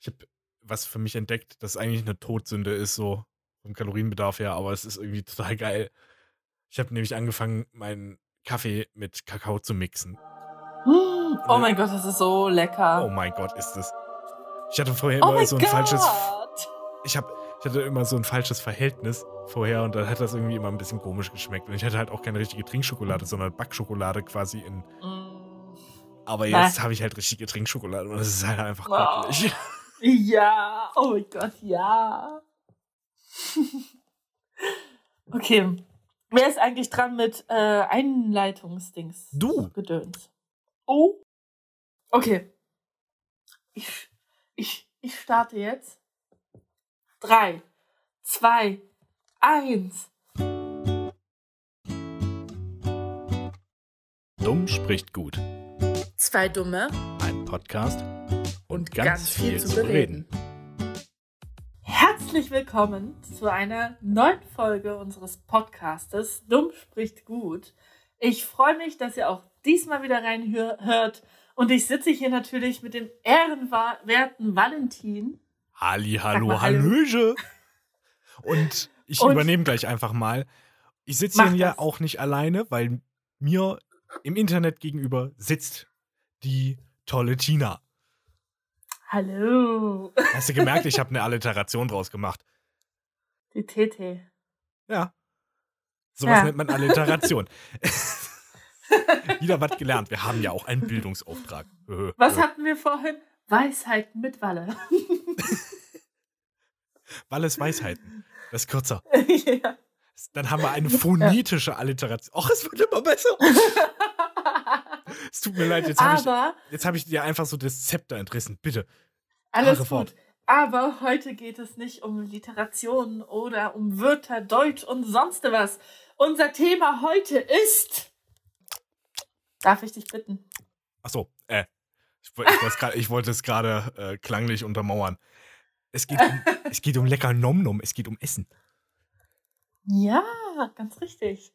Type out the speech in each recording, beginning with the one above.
Ich habe was für mich entdeckt, das eigentlich eine Todsünde ist, so vom Kalorienbedarf her, aber es ist irgendwie total geil. Ich habe nämlich angefangen, meinen Kaffee mit Kakao zu mixen. Oh mein Gott, das ist so lecker. Oh mein Gott, ist es. Ich hatte vorher Oh immer mein so ein falsches. Gott. Ich, hab, ich hatte immer so ein falsches Verhältnis vorher und dann hat das irgendwie immer ein bisschen komisch geschmeckt. Und ich hatte halt auch keine richtige Trinkschokolade, sondern Backschokolade quasi in. Mm. Aber jetzt habe ich halt richtige Trinkschokolade und das ist halt einfach Oh. göttlich. Ja, oh mein Gott, ja. okay. Wer ist eigentlich dran mit äh, Einleitungsdings? Du. Gedöns. Oh. Okay. Ich, ich, ich starte jetzt. Drei, zwei, eins. Dumm spricht gut. Zwei Dumme Ein Podcast und ganz, ganz viel, viel zu bereden. Herzlich willkommen zu einer neuen Folge unseres Podcastes Dumm spricht gut. Ich freue mich, dass ihr auch diesmal wieder reinhört und ich sitze hier natürlich mit dem ehrenwerten Valentin. Halli, Sag hallo. Hallöche. Und ich Und- übernehme gleich einfach mal. Ich sitze hier ja auch nicht alleine, weil mir im Internet gegenüber sitzt die tolle Tina. Hallo. Hast du gemerkt, ich habe eine Alliteration draus gemacht. Die TT. Ja. Sowas Ja. nennt man Alliteration. Wieder was gelernt. Wir haben ja auch einen Bildungsauftrag. Was hatten wir vorhin? Weisheit mit Walle. Walles Weisheiten. Das ist kürzer. ja. Dann haben wir eine phonetische Alliteration. Och, es wird immer besser. Es tut mir leid, jetzt habe ich, jetzt hab ich dir einfach so das Zepter entrissen. Bitte. Alles Fahre fort. gut. Aber heute geht es nicht um Literationen oder um Wörter, Deutsch und sonst was. Unser Thema heute ist. Darf ich dich bitten? Achso, äh. Ich, ich wollte es gerade äh, klanglich untermauern. Es geht, um, es geht um lecker Nom Nom. Es geht um Essen. Ja, ganz richtig.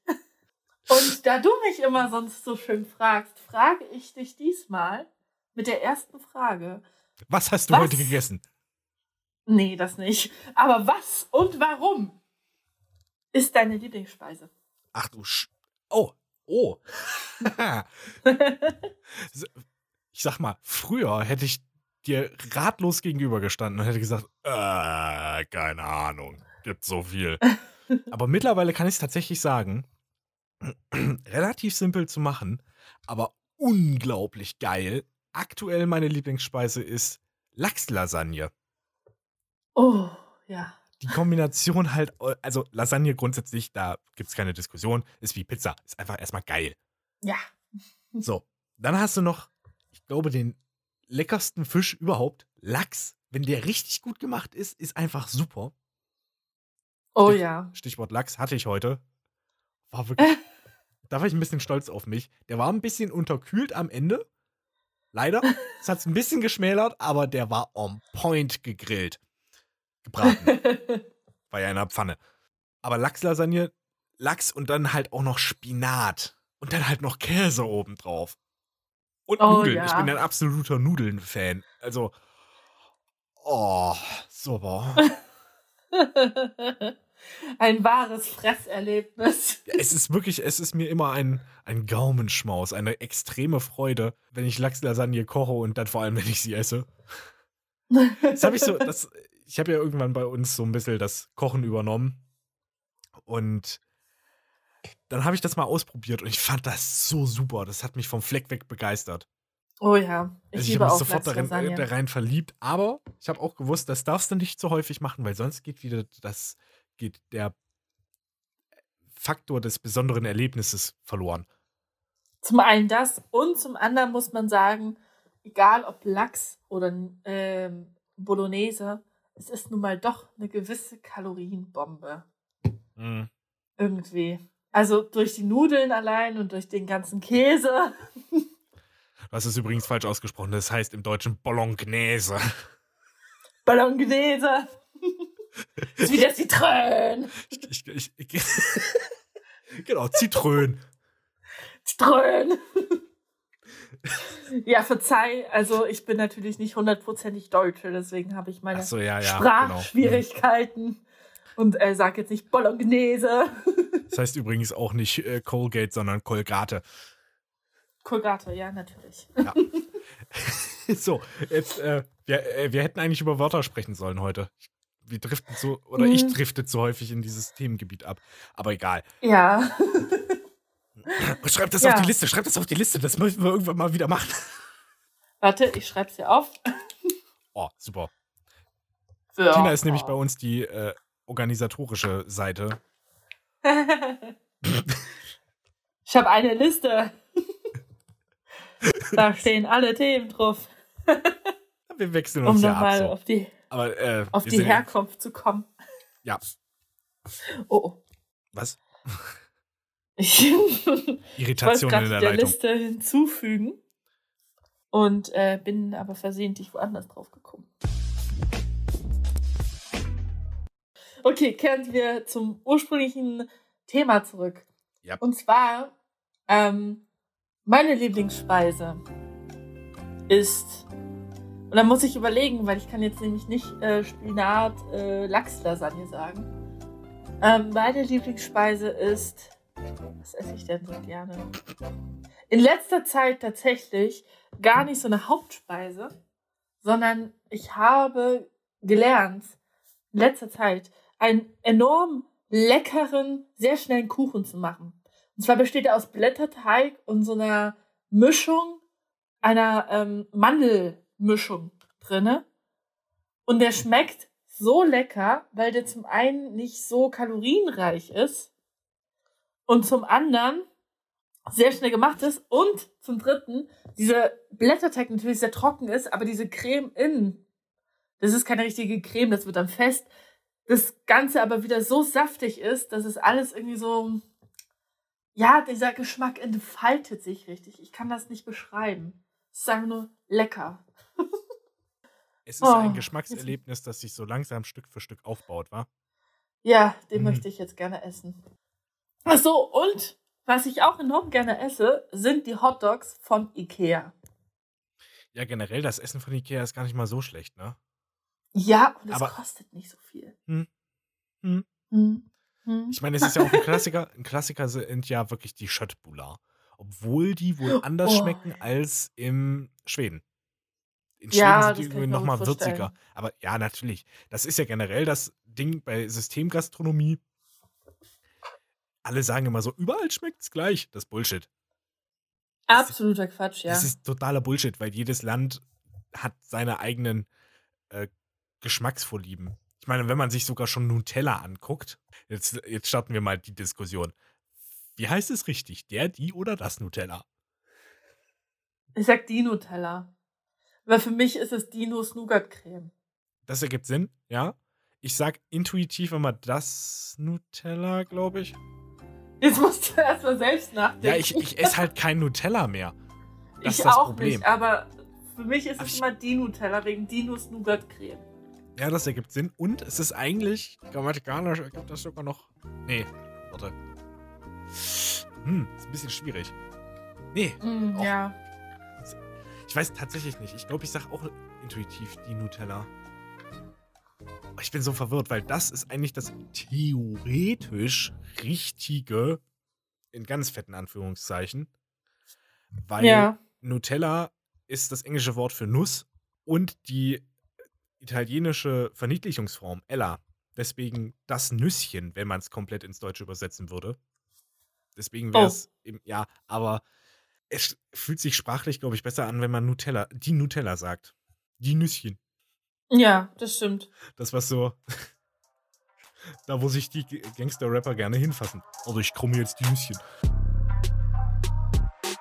Und da du mich immer sonst so schön fragst, frage ich dich diesmal mit der ersten Frage. Was hast du Was? heute gegessen? Nee, das nicht. Aber was und warum ist deine Lieblingsspeise? Ach du Sch. Oh. Oh. ich sag mal, früher hätte ich dir ratlos gegenübergestanden und hätte gesagt, äh, keine Ahnung, gibt so viel. Aber mittlerweile kann ich es tatsächlich sagen, relativ simpel zu machen, aber unglaublich geil. Aktuell meine Lieblingsspeise ist Lachslasagne. Oh, ja. Die Kombination halt, also Lasagne grundsätzlich, da gibt es keine Diskussion, ist wie Pizza. Ist einfach erstmal geil. Ja. So, dann hast du noch, ich glaube, den leckersten Fisch überhaupt, Lachs. Wenn der richtig gut gemacht ist, ist einfach super. Oh Stich- ja. Stichwort Lachs hatte ich heute. War wirklich, da war ich ein bisschen stolz auf mich. Der war ein bisschen unterkühlt am Ende. Leider. Es hat es ein bisschen geschmälert, aber der war on point gegrillt. Gebraten. War ja in der Pfanne. Aber Lachslasagne, Lachs und dann halt auch noch Spinat. Und dann halt noch Käse obendrauf. Und Oh, Nudeln. ja. Ich bin ein absoluter Nudeln-Fan. Also, oh, super. Ein wahres Fresserlebnis. Ja, es ist wirklich, es ist mir immer ein, ein Gaumenschmaus, eine extreme Freude, wenn ich Lachslasagne koche und dann vor allem, wenn ich sie esse. Das habe ich so, das, ich habe ja irgendwann bei uns so ein bisschen das Kochen übernommen. Und dann habe ich das mal ausprobiert und ich fand das so super. Das hat mich vom Fleck weg begeistert. Oh ja. Ich Also ich habe auch mich sofort darin, Lachslasagne. da rein verliebt. Aber ich habe auch gewusst, das darfst du nicht so häufig machen, weil sonst geht wieder das, geht der Faktor des besonderen Erlebnisses verloren. Zum einen das und zum anderen muss man sagen, egal ob Lachs oder ähm, Bolognese, es ist nun mal doch eine gewisse Kalorienbombe. Mhm. Irgendwie. Also durch die Nudeln allein und durch den ganzen Käse. Hast es übrigens falsch ausgesprochen. Das heißt im Deutschen Bolognese. Bolognese. Ist wie der Zitrön. Ich, ich, ich, genau, Zitrön. Zitrön. Ja, verzeih, also ich bin natürlich nicht hundertprozentig Deutsche, deswegen habe ich meine so, ja, ja, Sprachschwierigkeiten genau. und äh, sag jetzt nicht Bolognese. Das heißt übrigens auch nicht äh, Colgate, sondern Colgate. Colgate, ja, natürlich. Ja. so, jetzt, äh, wir, äh, wir hätten eigentlich über Wörter sprechen sollen heute. Wir driften so, oder ich Mhm. drifte zu häufig in dieses Themengebiet ab. Aber egal. Ja. Schreib das Ja. auf die Liste, schreib das auf die Liste. Das müssen wir irgendwann mal wieder machen. Warte, ich schreib's dir auf. Oh, super. Ja. Tina ist nämlich bei uns die äh, organisatorische Seite. Ich habe eine Liste. da stehen alle Themen drauf, Wir wechseln um uns ja ab. nochmal So. auf die, Aber äh, auf die Herkunft zu kommen. Ja, Oh, oh. was? Ich Irritation in der der Leitung. Liste hinzufügen und äh, bin aber versehentlich woanders drauf gekommen. Okay, kehren wir zum ursprünglichen Thema zurück. Ja. Und zwar, ähm, meine Lieblingsspeise ist, und da muss ich überlegen, weil ich kann jetzt nämlich nicht äh, Spinat, äh, Lachslasagne sagen. Ähm, meine Lieblingsspeise ist, was esse ich denn so gerne? In letzter Zeit tatsächlich gar nicht so eine Hauptspeise, sondern ich habe gelernt, in letzter Zeit einen enorm leckeren, sehr schnellen Kuchen zu machen. Und zwar besteht er aus Blätterteig und so einer Mischung, einer ähm, Mandelmischung drinne. Und der schmeckt so lecker, weil der zum einen nicht so kalorienreich ist und zum anderen sehr schnell gemacht ist und zum dritten dieser Blätterteig natürlich sehr trocken ist, aber diese Creme innen, das ist keine richtige Creme, das wird dann fest. Das Ganze aber wieder so saftig ist, dass es alles irgendwie so, ja, dieser Geschmack entfaltet sich richtig. Ich kann das nicht beschreiben. Es ist einfach nur lecker. Es ist Oh, ein Geschmackserlebnis, das sich so langsam Stück für Stück aufbaut, wa? Ja, den Mhm. möchte ich jetzt gerne essen. Ach so, und was ich auch enorm gerne esse, sind die Hotdogs von Ikea. Ja, generell, das Essen von Ikea ist gar nicht mal so schlecht, ne? Ja, und es Aber- kostet nicht so viel. Hm. Hm. Hm. Hm. Ich meine, es ist ja auch ein Klassiker. Ein Klassiker sind ja wirklich die Schöttbullar. Obwohl die wohl anders Oh. schmecken als im Schweden. In Ja, Schweden das sind die irgendwie nochmal würziger. Aber ja, natürlich. Das ist ja generell das Ding bei Systemgastronomie. Alle sagen immer so, überall schmeckt es gleich. Das ist Bullshit. Absoluter Quatsch, ja. Das ist totaler Bullshit, weil jedes Land hat seine eigenen äh, Geschmacksvorlieben. Ich meine, wenn man sich sogar schon Nutella anguckt, jetzt, jetzt starten wir mal die Diskussion. Wie heißt es richtig? Der, die oder das Nutella? Ich sag die Nutella. Weil für mich ist es Dinos Nougat-Creme. Das ergibt Sinn, ja. Ich sag intuitiv immer das Nutella, glaube ich. Jetzt musst du erstmal selbst nachdenken. Ja, ich, ich esse halt kein Nutella mehr. Das Ich auch Problem. nicht, aber für mich ist Aber es immer die Nutella wegen Dinos Nougat-Creme. Ja, das ergibt Sinn. Und es ist eigentlich, grammatikalisch ergibt das sogar noch. Nee, warte. Hm, ist ein bisschen schwierig. Nee, Mm, ja. Ich weiß tatsächlich nicht. Ich glaube, ich sag auch intuitiv die Nutella. Aber Ich bin so verwirrt, weil das ist eigentlich das theoretisch richtige, in ganz fetten Anführungszeichen. Weil Ja. Nutella ist das englische Wort für Nuss und die italienische Verniedlichungsform Ella. Deswegen das Nüsschen, wenn man es komplett ins Deutsche übersetzen würde. Deswegen wäre es, ja, aber es fühlt sich sprachlich, glaube ich, besser an, wenn man Nutella, die Nutella sagt. Die Nüsschen. Ja, das stimmt. Das was so, da wo sich die Gangster-Rapper gerne hinfassen. Also ich krumme jetzt die Nüsschen.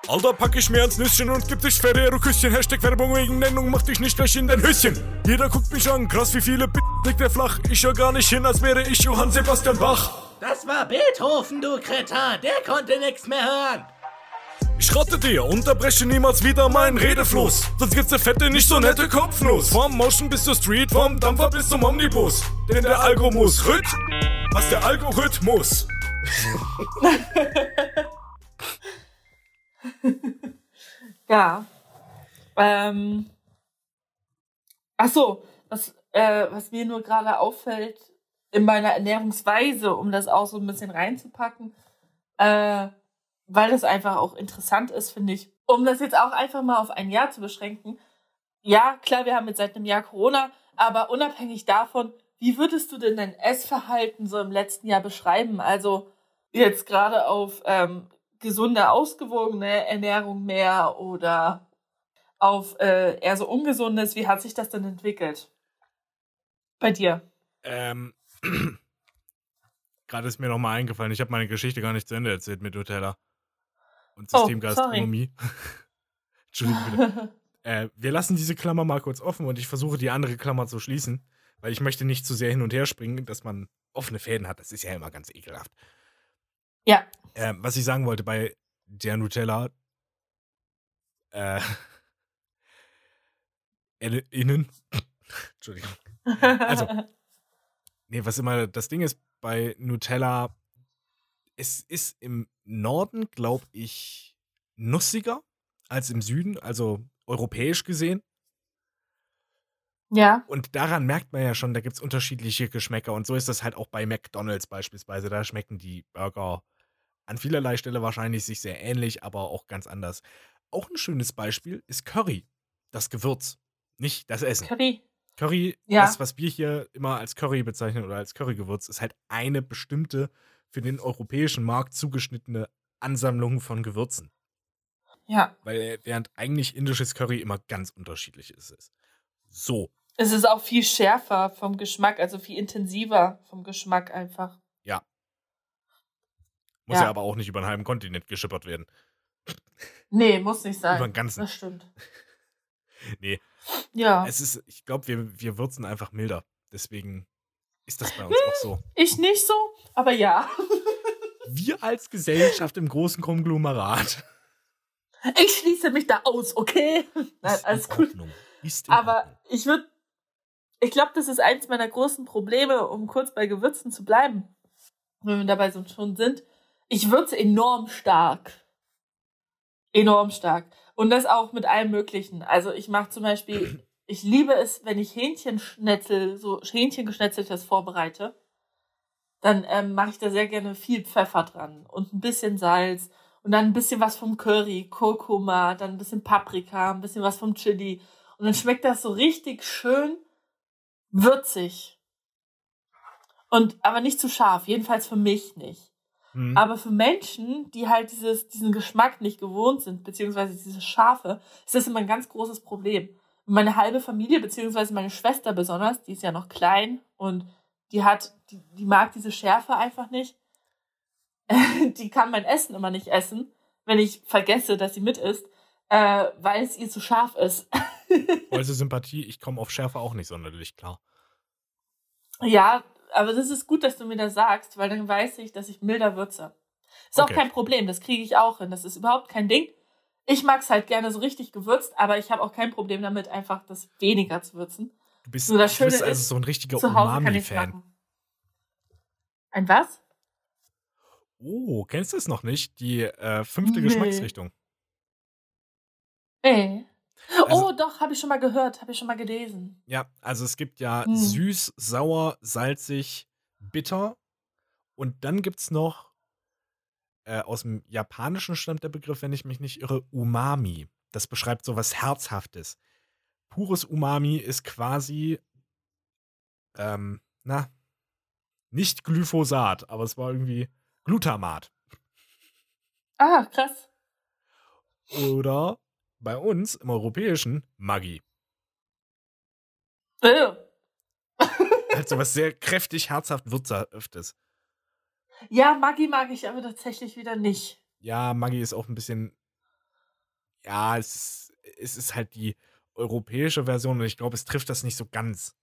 Alter, pack ich mir ans Nüsschen und gib dich Ferrero Küsschen. Hashtag Werbung wegen Nennung, mach dich nicht gleich in dein Höschen. Jeder guckt mich an, krass wie viele Bit liegt der flach. Ich hör gar nicht hin, als wäre ich Johann Sebastian Bach. Das war Beethoven, du Kretin. Der konnte nichts mehr hören. Ich rate dir, unterbreche niemals wieder meinen Redefluss. Sonst gibt's der fette, nicht so nette Kopfnuss. Vom Motion bis zur Street, vom Dampfer bis zum Omnibus. Denn der Algo muss Rhyth, was der Algorithmus. Ja. Ähm. Ach so, was, äh, was mir nur gerade auffällt in meiner Ernährungsweise, um das auch so ein bisschen reinzupacken, äh, weil das einfach auch interessant ist, finde ich, um das jetzt auch einfach mal auf ein Jahr zu beschränken. Ja, klar, wir haben jetzt seit einem Jahr Corona, aber unabhängig davon, wie würdest du denn dein Essverhalten so im letzten Jahr beschreiben? Also jetzt gerade auf ähm, gesunde, ausgewogene Ernährung mehr oder auf äh, eher so ungesundes? Wie hat sich das denn entwickelt? Bei dir? Ähm, gerade ist mir nochmal eingefallen, ich habe meine Geschichte gar nicht zu Ende erzählt mit Nutella und Oh, Systemgastronomie. Entschuldigung bitte. äh, wir lassen diese Klammer mal kurz offen und ich versuche die andere Klammer zu schließen, weil ich möchte nicht zu sehr hin und her springen, dass man offene Fäden hat. Das ist ja immer ganz ekelhaft. Ja. Äh, was ich sagen wollte bei der Nutella, äh, innen, Entschuldigung. Also, Nee, was immer das Ding ist bei Nutella, es ist im Norden, glaube ich, nussiger als im Süden, also europäisch gesehen. ja. Und daran merkt man ja schon, da gibt es unterschiedliche Geschmäcker. Und so ist das halt auch bei McDonalds beispielsweise. Da schmecken die Burger an vielerlei Stelle wahrscheinlich sich sehr ähnlich, aber auch ganz anders. Auch ein schönes Beispiel ist Curry, das Gewürz, nicht das Essen. Curry. Curry, Ja. das, was wir hier immer als Curry bezeichnen oder als Currygewürz, ist halt eine bestimmte für den europäischen Markt zugeschnittene Ansammlung von Gewürzen. Ja. Weil während eigentlich indisches Curry immer ganz unterschiedlich ist. So, Es ist auch viel schärfer vom Geschmack, also viel intensiver vom Geschmack einfach. muss Ja. ja, aber auch nicht über einen halben Kontinent geschippert werden. Nee, muss nicht sein. Über den ganzen. Das stimmt. Nee, Ja. es ist, ich glaube, wir, wir würzen einfach milder. Deswegen ist das bei uns auch so. Ich nicht so, aber ja. Wir als Gesellschaft im großen Konglomerat. Ich schließe mich da aus, okay? Nein, Ist alles in Aber Ordnung. ich würde, ich glaube, das ist eins meiner großen Probleme, um kurz bei Gewürzen zu bleiben, wenn wir dabei so schon sind. Ich würze enorm stark. Enorm stark. Und das auch mit allem Möglichen. Also ich mache zum Beispiel, ich liebe es, wenn ich Hähnchenschnetzel, so Hähnchengeschnetzeltes vorbereite, dann ähm, mache ich da sehr gerne viel Pfeffer dran und ein bisschen Salz und dann ein bisschen was vom Curry, Kurkuma, dann ein bisschen Paprika, ein bisschen was vom Chili. Und dann schmeckt das so richtig schön würzig. Und aber nicht zu scharf, jedenfalls für mich nicht. Hm. Aber für Menschen, die halt dieses, diesen Geschmack nicht gewohnt sind, beziehungsweise dieses Scharfe, ist das immer ein ganz großes Problem. Meine halbe Familie, beziehungsweise meine Schwester besonders, die ist ja noch klein und die hat, die, die mag diese Schärfe einfach nicht. die kann mein Essen immer nicht essen, wenn ich vergesse, dass sie mit isst, äh, weil es ihr zu scharf ist. Also Sympathie, ich komme auf Schärfe auch nicht sonderlich klar. Ja, aber das ist gut, dass du mir das sagst, weil dann weiß ich, dass ich milder würze. Ist Okay. auch kein Problem, das kriege ich auch hin. Das ist überhaupt kein Ding. Ich mag es halt gerne so richtig gewürzt, aber ich habe auch kein Problem damit, einfach das weniger zu würzen. Du bist, Nur das du bist Schöne also ist, so ein richtiger Umami-Fan. Ein was? Oh, kennst du es noch nicht? Die äh, fünfte Nee. Geschmacksrichtung. Ey. Also- oh, doch, habe ich schon mal gehört, habe ich schon mal gelesen. Ja, also es gibt ja Hm. süß, sauer, salzig, bitter. Und dann gibt es noch, äh, aus dem Japanischen stammt der Begriff, wenn ich mich nicht irre, Umami. Das beschreibt so was Herzhaftes. Pures Umami ist quasi, ähm, na, nicht Glyphosat, aber es war irgendwie Glutamat. Ah, krass. Oder bei uns im Europäischen Maggi. Äh. Also was sehr kräftig, herzhaft Würzhaftes. Ja, Maggi mag ich aber tatsächlich wieder nicht. Ja, Maggi ist auch ein bisschen. Ja, es, ist- es ist halt die europäische Version und ich glaube, es trifft das nicht so ganz.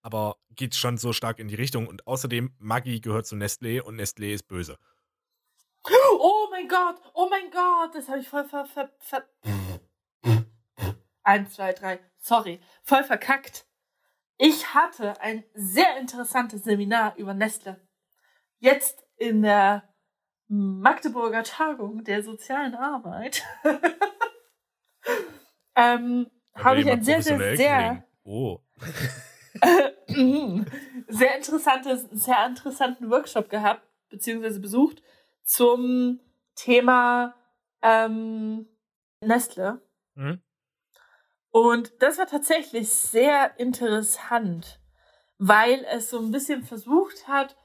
Aber geht schon so stark in die Richtung und außerdem, Maggi gehört zu Nestlé und Nestlé ist böse. Oh mein Gott, oh mein Gott, das habe ich voll ver, ver, ver Eins, zwei, drei, sorry, voll verkackt. Ich hatte ein sehr interessantes Seminar über Nestle. Jetzt in der Magdeburger Tagung der sozialen Arbeit ähm, habe ich ein sehr, sehr, sehr, Oh. sehr interessantes, sehr interessanten Workshop gehabt, beziehungsweise besucht zum Thema ähm, Nestle. Mhm. Und das war tatsächlich sehr interessant, weil es so ein bisschen versucht hat,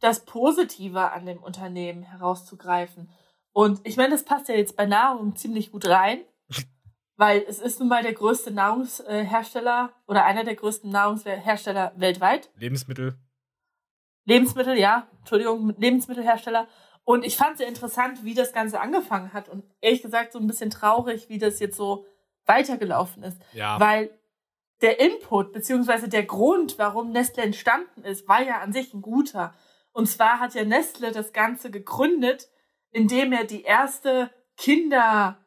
das Positive an dem Unternehmen herauszugreifen. Und ich meine, das passt ja jetzt bei Nahrung ziemlich gut rein, weil es ist nun mal der größte Nahrungshersteller oder einer der größten Nahrungshersteller weltweit. Lebensmittel. Lebensmittel, ja, Entschuldigung, Lebensmittelhersteller. Und ich fand sehr interessant, wie das Ganze angefangen hat. Und ehrlich gesagt so ein bisschen traurig, wie das jetzt so weitergelaufen ist. Ja. Weil der Input beziehungsweise der Grund, warum Nestle entstanden ist, war ja an sich ein guter. Und zwar hat ja Nestle das Ganze gegründet, indem er die erste Kinder,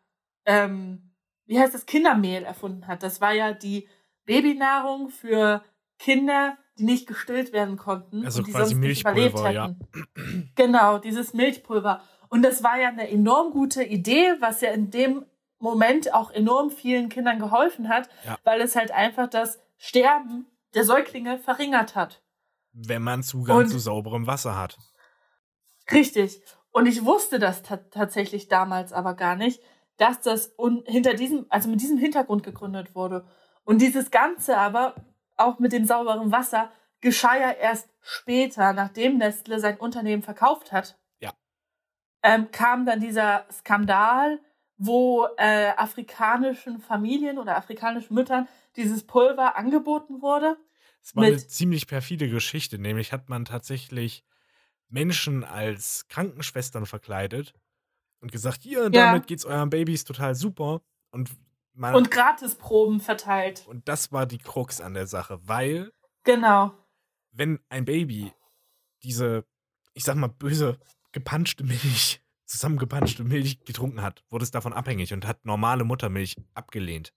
ähm, wie heißt das, Kindermehl erfunden hat. Das war ja die Babynahrung für Kinder, die nicht gestillt werden konnten Also und die quasi sonst nicht überlebt Milchpulver, ja. hätten. Genau, dieses Milchpulver. Und das war ja eine enorm gute Idee, was ja in dem Moment auch enorm vielen Kindern geholfen hat, Ja. weil es halt einfach das Sterben der Säuglinge verringert hat. Wenn man Zugang Und- zu sauberem Wasser hat. Richtig. Und ich wusste das ta tatsächlich damals aber gar nicht, dass das hinter diesem, also mit diesem Hintergrund gegründet wurde. Und dieses Ganze aber, auch mit dem sauberen Wasser, geschah ja erst später, nachdem Nestle sein Unternehmen verkauft hat. Ja. Ähm, kam dann dieser Skandal, wo äh, afrikanischen Familien oder afrikanischen Müttern dieses Pulver angeboten wurde. Es war eine ziemlich perfide Geschichte, nämlich hat man tatsächlich Menschen als Krankenschwestern verkleidet und gesagt, hier, Ja. damit geht's euren Babys total super. Und man, Und Gratisproben verteilt. und das war die Krux an der Sache, weil Genau. wenn ein Baby diese, ich sag mal, böse gepanschte Milch, zusammengepanschte Milch getrunken hat, wurde es davon abhängig und hat normale Muttermilch abgelehnt.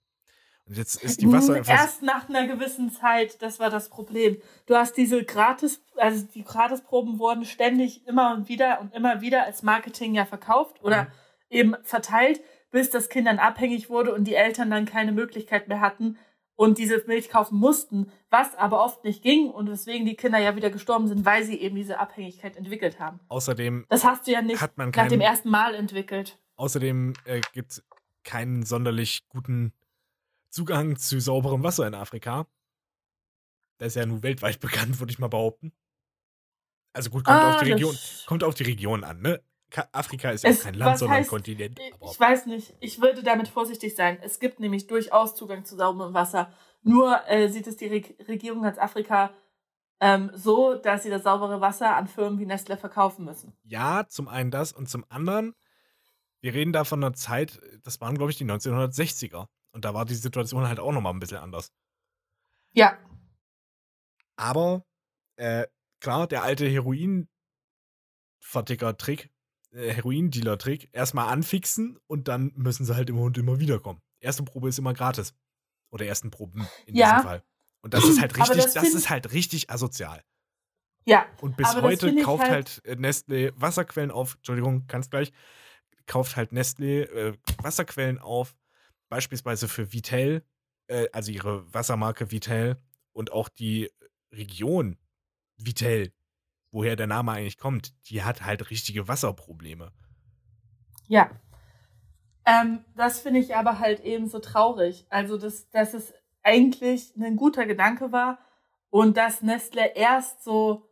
Und jetzt ist die Wasser Erst nach einer gewissen Zeit, das war das Problem. Du hast diese Gratis, also die Gratisproben wurden ständig immer und wieder und immer wieder als Marketing ja verkauft oder Mhm. eben verteilt, bis das Kind dann abhängig wurde und die Eltern dann keine Möglichkeit mehr hatten und diese Milch kaufen mussten, was aber oft nicht ging und weswegen die Kinder ja wieder gestorben sind, weil sie eben diese Abhängigkeit entwickelt haben. Außerdem, Das hast du ja nicht Hat man nach dem ersten Mal entwickelt. außerdem äh, gibt es keinen sonderlich guten Zugang zu sauberem Wasser in Afrika. Das ist ja nun weltweit bekannt, würde ich mal behaupten. Also gut, kommt, Ah, auf, die Region, kommt auf die Region an, ne? Ka Afrika ist ja Es- kein Land, sondern ein heißt- Kontinent. Aber Ich weiß nicht. Ich würde damit vorsichtig sein. Es gibt nämlich durchaus Zugang zu sauberem Wasser. Nur äh, sieht es die Reg Regierung als Afrika ähm, so, dass sie das saubere Wasser an Firmen wie Nestle verkaufen müssen. ja, zum einen das und zum anderen, wir reden da von einer Zeit, das waren, glaube ich, die 1960er. Und da war die Situation halt auch nochmal ein bisschen anders. Ja, Aber, äh, klar, der alte Heroin-Verticker-Trick, Heroin-Dealer-Trick, erstmal anfixen und dann müssen sie halt immer und immer wiederkommen. Erste Probe ist immer gratis. Oder ersten Proben in Ja. diesem Fall. Und das ist halt richtig, das das, ist halt richtig asozial. ja. Und bis heute kauft halt- halt, äh, Nestle Wasserquellen auf, Entschuldigung, kannst gleich, kauft halt Nestle äh, Wasserquellen auf, beispielsweise für Vitel, äh, also ihre Wassermarke Vitel und auch die Region Vitel, woher der Name eigentlich kommt, die hat halt richtige Wasserprobleme. Ja. Ähm, das finde ich aber halt eben so traurig. Also, dass, dass es eigentlich ein guter Gedanke war und dass Nestle erst so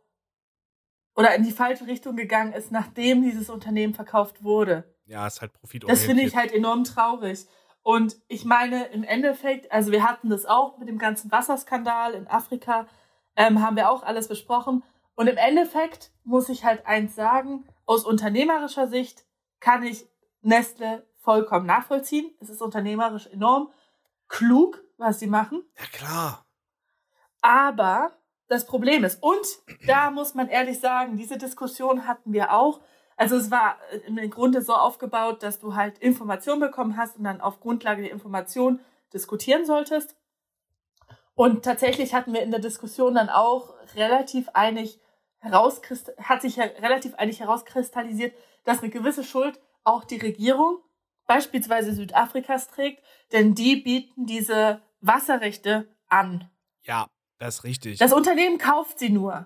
oder in die falsche Richtung gegangen ist, nachdem dieses Unternehmen verkauft wurde. Ja, ist halt Das profitorientiert. finde ich halt enorm traurig. Und ich meine, im Endeffekt, also wir hatten das auch mit dem ganzen Wasserskandal in Afrika, ähm, haben wir auch alles besprochen. Und im Endeffekt muss ich halt eins sagen, aus unternehmerischer Sicht kann ich Nestle vollkommen nachvollziehen. Es ist unternehmerisch enorm klug, was sie machen. Ja, klar. Aber das Problem ist, und da muss man ehrlich sagen, diese Diskussion hatten wir auch. Also es war im Grunde so aufgebaut, dass du halt Informationen bekommen hast und dann auf Grundlage der Information diskutieren solltest. Und tatsächlich hatten wir in der Diskussion dann auch relativ einig hat sich ja relativ eigentlich herauskristallisiert, dass eine gewisse Schuld auch die Regierung, beispielsweise Südafrikas, trägt, denn die bieten diese Wasserrechte an. Ja, das ist richtig. Das Unternehmen kauft sie nur.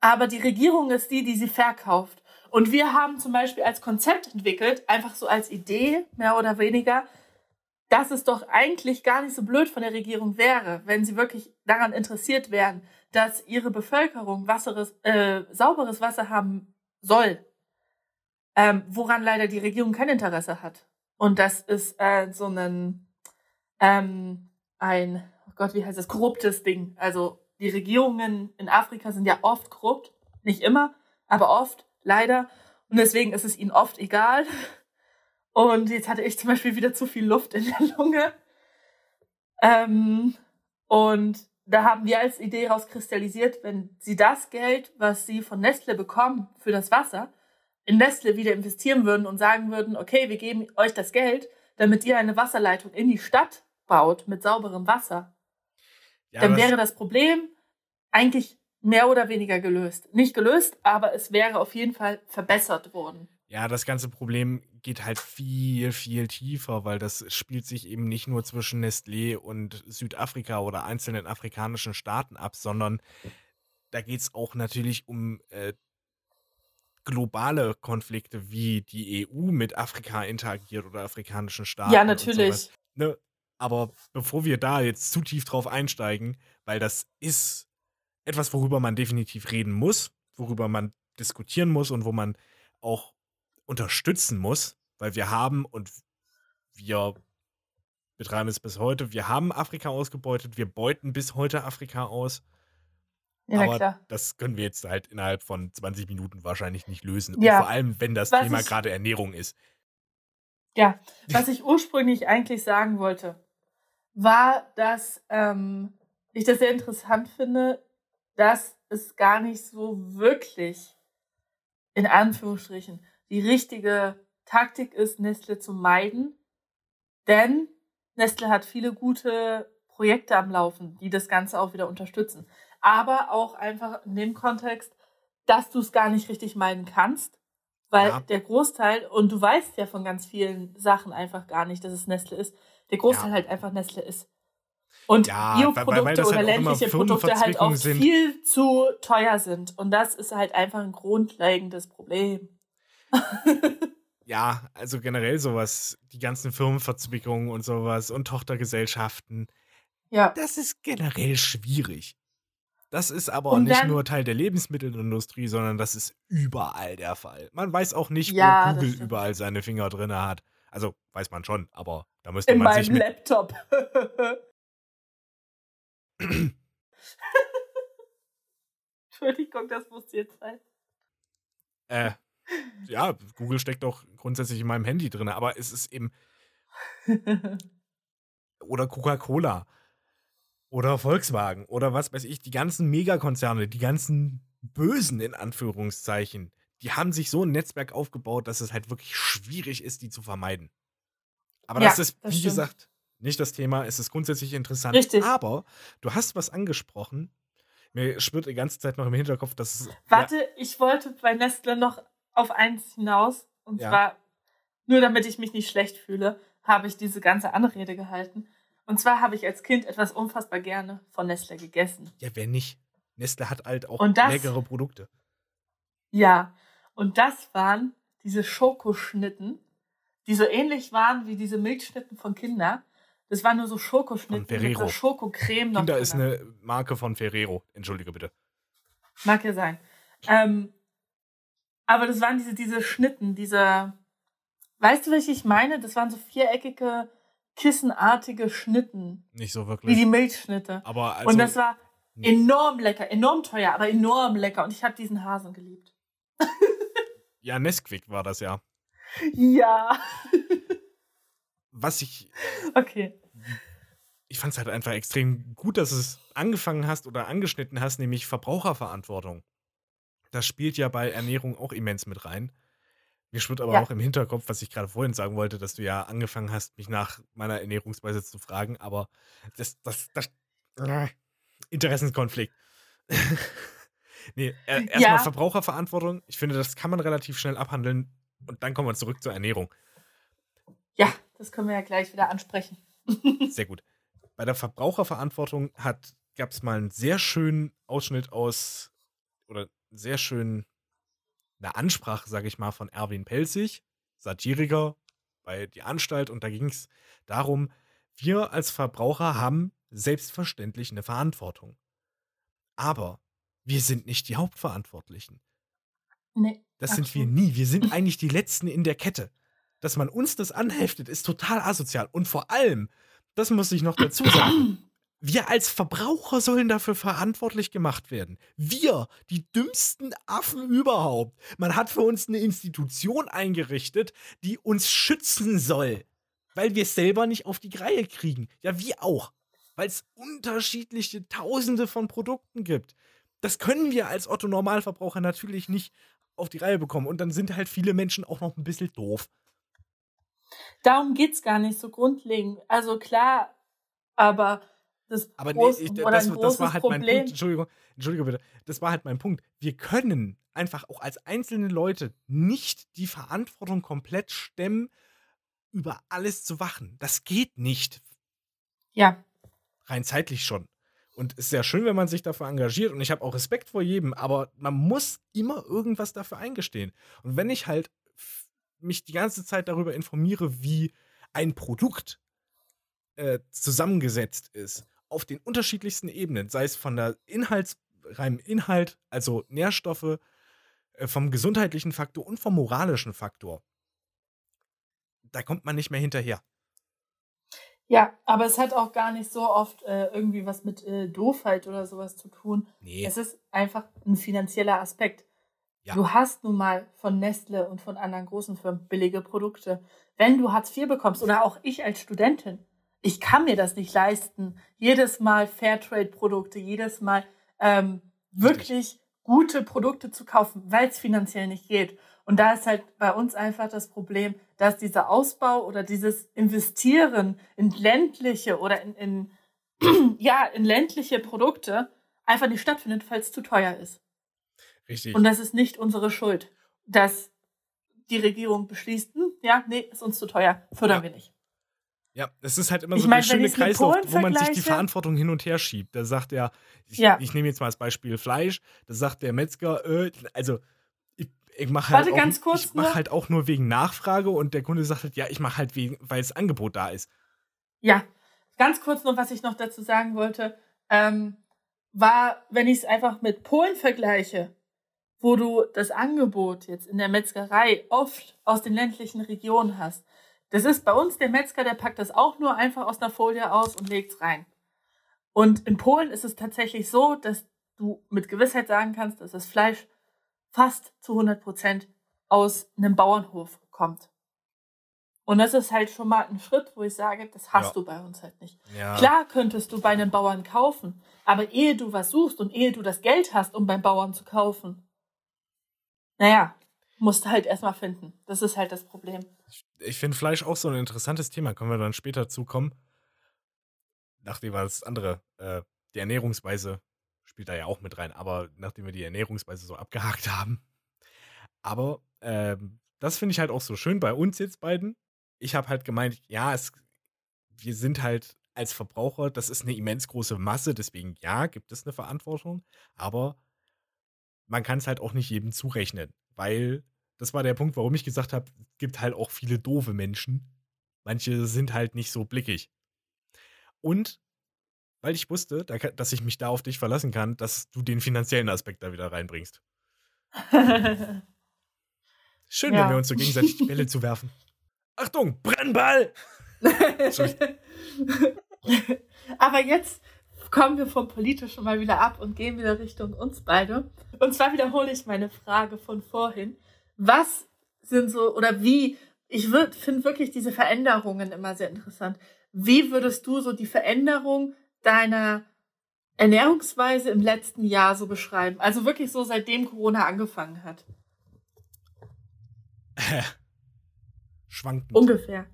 Aber die Regierung ist die, die sie verkauft. Und wir haben zum Beispiel als Konzept entwickelt, einfach so als Idee, mehr oder weniger, dass es doch eigentlich gar nicht so blöd von der Regierung wäre, wenn sie wirklich daran interessiert wären, dass ihre Bevölkerung wasseres, äh, sauberes Wasser haben soll, ähm, woran leider die Regierung kein Interesse hat. Und das ist äh, so ein, ähm, ein, oh Gott, wie heißt das, korruptes Ding. Also die Regierungen in Afrika sind ja oft korrupt, nicht immer, aber oft, leider. Und deswegen ist es ihnen oft egal, und jetzt hatte ich zum Beispiel wieder zu viel Luft in der Lunge. Ähm, und da haben wir als Idee rauskristallisiert, wenn sie das Geld, was sie von Nestle bekommen für das Wasser, in Nestle wieder investieren würden und sagen würden, okay, wir geben euch das Geld, damit ihr eine Wasserleitung in die Stadt baut mit sauberem Wasser, ja, dann wäre das Problem eigentlich mehr oder weniger gelöst. Nicht gelöst, aber es wäre auf jeden Fall verbessert worden. Ja, das ganze Problem geht halt viel, viel tiefer, weil das spielt sich eben nicht nur zwischen Nestlé und Südafrika oder einzelnen afrikanischen Staaten ab, sondern da geht es auch natürlich um äh, globale Konflikte, wie die EU mit Afrika interagiert oder afrikanischen Staaten. Ja, natürlich. Ne? Aber bevor wir da jetzt zu tief drauf einsteigen, weil das ist etwas, worüber man definitiv reden muss, worüber man diskutieren muss und wo man auch unterstützen muss, weil wir haben und wir betreiben es bis heute, wir haben Afrika ausgebeutet, wir beuten bis heute Afrika aus. Ja, aber klar. das können wir jetzt halt innerhalb von 20 Minuten wahrscheinlich nicht lösen. Ja. Und vor allem, wenn das was Thema gerade Ernährung ist. Ja, was ich ursprünglich eigentlich sagen wollte, war, dass ähm, ich das sehr interessant finde, dass es gar nicht so wirklich, in Anführungsstrichen, die richtige Taktik ist, Nestle zu meiden. Denn Nestle hat viele gute Projekte am Laufen, die das Ganze auch wieder unterstützen. Aber auch einfach in dem Kontext, dass du es gar nicht richtig meiden kannst, weil ja. der Großteil, und du weißt ja von ganz vielen Sachen einfach gar nicht, dass es Nestle ist, der Großteil ja. halt einfach Nestle ist. Und ja, Bioprodukte weil, weil oder halt ländliche Produkte halt auch sind. viel zu teuer sind. Und das ist halt einfach ein grundlegendes Problem. ja, also generell sowas, die ganzen Firmenverzwickungen und sowas und Tochtergesellschaften. Ja. Das ist generell schwierig. Das ist aber und nicht nur Teil der Lebensmittelindustrie, sondern das ist überall der Fall. Man weiß auch nicht, ja, wo Google überall seine Finger drin hat. Also weiß man schon, aber da müsste In man sich mit Laptop. Entschuldigung, das muss jetzt sein. Äh, ja, Google steckt doch grundsätzlich in meinem Handy drin, aber es ist eben. oder Coca-Cola. Oder Volkswagen. Oder was weiß ich, die ganzen Megakonzerne, die ganzen Bösen in Anführungszeichen, die haben sich so ein Netzwerk aufgebaut, dass es halt wirklich schwierig ist, die zu vermeiden. Aber ja, das ist, das wie stimmt. gesagt, nicht das Thema. Es ist grundsätzlich interessant. Richtig. Aber du hast was angesprochen. Mir schwirrt die ganze Zeit noch im Hinterkopf, dass es. Warte, ja, ich wollte bei Nestle noch auf eins hinaus. Und ja. zwar, nur damit ich mich nicht schlecht fühle, habe ich diese ganze Anrede gehalten. Und zwar habe ich als Kind etwas unfassbar gerne von Nestle gegessen. Ja, wer nicht? Nestle hat halt auch das, leckere Produkte. Ja, und das waren diese Schokoschnitten, die so ähnlich waren wie diese Milchschnitten von Kinder. Das waren nur so Schokoschnitten von Ferrero. mit so Schokocreme noch. Kinder ist eine Marke von Ferrero. Entschuldige bitte. Mag ja sein. Ähm, aber das waren diese, diese Schnitten, diese, weißt du, was ich meine? Das waren so viereckige, kissenartige Schnitten. Nicht so wirklich. Wie die Milchschnitte. Aber also, Und das war enorm lecker, enorm teuer, aber enorm lecker. Und ich habe diesen Hasen geliebt. ja, Nesquik war das ja. Ja. Was ich. Okay. Ich fand es halt einfach extrem gut, dass es angefangen hast oder angeschnitten hast, nämlich Verbraucherverantwortung das spielt ja bei Ernährung auch immens mit rein. Mir schwirrt aber ja. auch im Hinterkopf, was ich gerade vorhin sagen wollte, dass du ja angefangen hast, mich nach meiner Ernährungsweise zu fragen, aber das, das, das, äh, Interessenskonflikt. Nee, äh, erstmal Ja. Verbraucherverantwortung. Ich finde, das kann man relativ schnell abhandeln. Und dann kommen wir zurück zur Ernährung. Ja, das können wir ja gleich wieder ansprechen. Sehr gut. Bei der Verbraucherverantwortung gab es mal einen sehr schönen Ausschnitt aus, oder sehr schön eine Ansprache, sage ich mal, von Erwin Pelzig, Satiriker bei Die Anstalt. Und da ging es darum, wir als Verbraucher haben selbstverständlich eine Verantwortung. Aber wir sind nicht die Hauptverantwortlichen. Nee, Das sind wir nie. Wir sind eigentlich die Letzten in der Kette. Dass man uns das anheftet, ist total asozial. Und vor allem, das muss ich noch dazu sagen, wir als Verbraucher sollen dafür verantwortlich gemacht werden. Wir, die dümmsten Affen überhaupt. Man hat für uns eine Institution eingerichtet, die uns schützen soll. Weil wir es selber nicht auf die Reihe kriegen. Ja, wie auch. Weil es unterschiedliche Tausende von Produkten gibt. Das können wir als Otto-Normalverbraucher natürlich nicht auf die Reihe bekommen. Und dann sind halt viele Menschen auch noch ein bisschen doof. Darum geht's gar nicht so grundlegend. Also klar, aber das Aber nee, ich, das, das großes war halt mein Problem. Punkt. Entschuldigung, Entschuldigung bitte. Das war halt mein Punkt. Wir können einfach auch als einzelne Leute nicht die Verantwortung komplett stemmen, über alles zu wachen. Das geht nicht. Ja, Rein zeitlich schon. Und es ist sehr schön, wenn man sich dafür engagiert. Und ich habe auch Respekt vor jedem, aber man muss immer irgendwas dafür eingestehen. Und wenn ich halt mich die ganze Zeit darüber informiere, wie ein Produkt äh, zusammengesetzt ist, auf den unterschiedlichsten Ebenen, sei es von der Inhalts, reinem Inhalt, also Nährstoffe, äh, vom gesundheitlichen Faktor und vom moralischen Faktor, da kommt man nicht mehr hinterher. ja, aber es hat auch gar nicht so oft äh, irgendwie was mit äh, Doofheit oder sowas zu tun. Nee. Es ist einfach ein finanzieller Aspekt. Ja. Du hast nun mal von Nestle und von anderen großen Firmen billige Produkte. Wenn du Hartz IV bekommst oder auch ich als Studentin, ich kann mir das nicht leisten, jedes Mal Fairtrade-Produkte, jedes Mal ähm, wirklich gute Produkte zu kaufen, weil es finanziell nicht geht. Und da ist halt bei uns einfach das Problem, dass dieser Ausbau oder dieses Investieren in ländliche oder in, in ja, in ländliche Produkte einfach nicht stattfindet, weil es zu teuer ist. Richtig. Und das ist nicht unsere Schuld, dass die Regierung beschließt, hm, ja, nee, ist uns zu teuer, fördern Ja. wir nicht. Ja, es ist halt immer Ich so mein, ein wenn schöner ich's mit Kreislauf, wo man sich die Verantwortung hin und her schiebt. Da sagt er, ich, Ja. ich nehme jetzt mal als Beispiel Fleisch, da sagt der Metzger, äh, also ich, ich mache halt, auch- ich mach nur. halt auch nur wegen Nachfrage und der Kunde sagt halt, ja, ich mache halt wegen, weil das Angebot da ist. Ja, ganz kurz noch, was ich noch dazu sagen wollte, ähm, war, wenn ich es einfach mit Polen vergleiche, wo du das Angebot jetzt in der Metzgerei oft aus den ländlichen Regionen hast. Das ist bei uns der Metzger, der packt das auch nur einfach aus einer Folie aus und legt's rein. Und in Polen ist es tatsächlich so, dass du mit Gewissheit sagen kannst, dass das Fleisch fast zu 100 Prozent aus einem Bauernhof kommt. Und das ist halt schon mal ein Schritt, wo ich sage, das hast Ja. du bei uns halt nicht. Ja. Klar könntest du bei einem Bauern kaufen, aber ehe du was suchst und ehe du das Geld hast, um beim Bauern zu kaufen, naja, musst du halt erstmal finden. Das ist halt das Problem. Ich finde Fleisch auch so ein interessantes Thema, können wir dann später zukommen. Nachdem wir das andere, äh, die Ernährungsweise spielt da ja auch mit rein, aber nachdem wir die Ernährungsweise so abgehakt haben. Aber ähm, das finde ich halt auch so schön bei uns jetzt beiden. Ich habe halt gemeint, ja, es, wir sind halt als Verbraucher, das ist eine immens große Masse, deswegen ja, gibt es eine Verantwortung, aber man kann es halt auch nicht jedem zurechnen, weil das war der Punkt, warum ich gesagt habe, es gibt halt auch viele doofe Menschen. Manche sind halt nicht so blickig. Und weil ich wusste, dass ich mich da auf dich verlassen kann, dass du den finanziellen Aspekt da wieder reinbringst. Schön, Ja. wenn wir uns so gegenseitig die Bälle zuwerfen. Achtung, Brennball! Aber jetzt kommen wir vom Politischen mal wieder ab und gehen wieder Richtung uns beide. Und zwar wiederhole ich meine Frage von vorhin. Was sind so, oder wie, ich finde wirklich diese Veränderungen immer sehr interessant. Wie würdest du so die Veränderung deiner Ernährungsweise im letzten Jahr so beschreiben? Also wirklich so seitdem Corona angefangen hat. Schwankend. Ungefähr.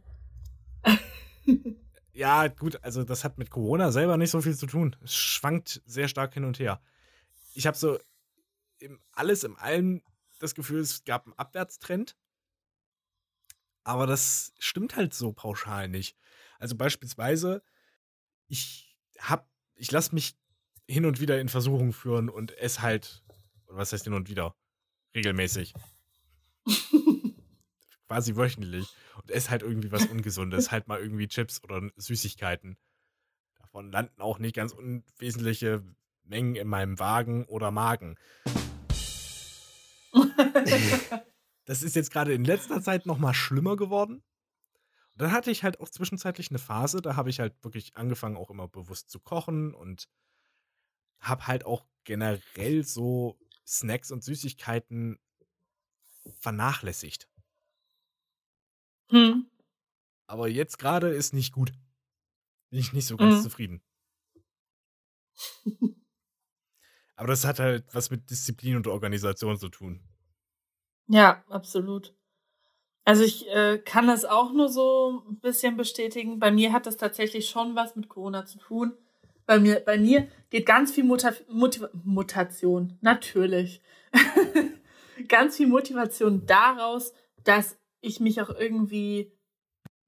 Ja, gut, also das hat mit Corona selber nicht so viel zu tun. Es schwankt sehr stark hin und her. Ich habe so im, alles im Allem das Gefühl, es gab einen Abwärtstrend. Aber das stimmt halt so pauschal nicht. Also beispielsweise, ich hab, ich lasse mich hin und wieder in Versuchung führen und esse halt, was heißt hin und wieder? Regelmäßig. Quasi wöchentlich. Und esse halt irgendwie was Ungesundes. halt mal irgendwie Chips oder Süßigkeiten. Davon landen auch nicht ganz unwesentliche Mengen in meinem Wagen oder Magen. das ist jetzt gerade in letzter Zeit noch mal schlimmer geworden. Und dann hatte ich halt auch zwischenzeitlich eine Phase, da habe ich halt wirklich angefangen, auch immer bewusst zu kochen und habe halt auch generell so Snacks und Süßigkeiten vernachlässigt. Hm. Aber jetzt gerade ist nicht gut. Bin ich nicht so ganz Mhm. zufrieden. Aber das hat halt was mit Disziplin und Organisation zu tun. Ja, absolut. Also ich äh, kann das auch nur so ein bisschen bestätigen. Bei mir hat das tatsächlich schon was mit Corona zu tun. Bei mir, bei mir geht ganz viel Muta Motiv Mutation, natürlich. ganz viel Motivation daraus, dass ich mich auch irgendwie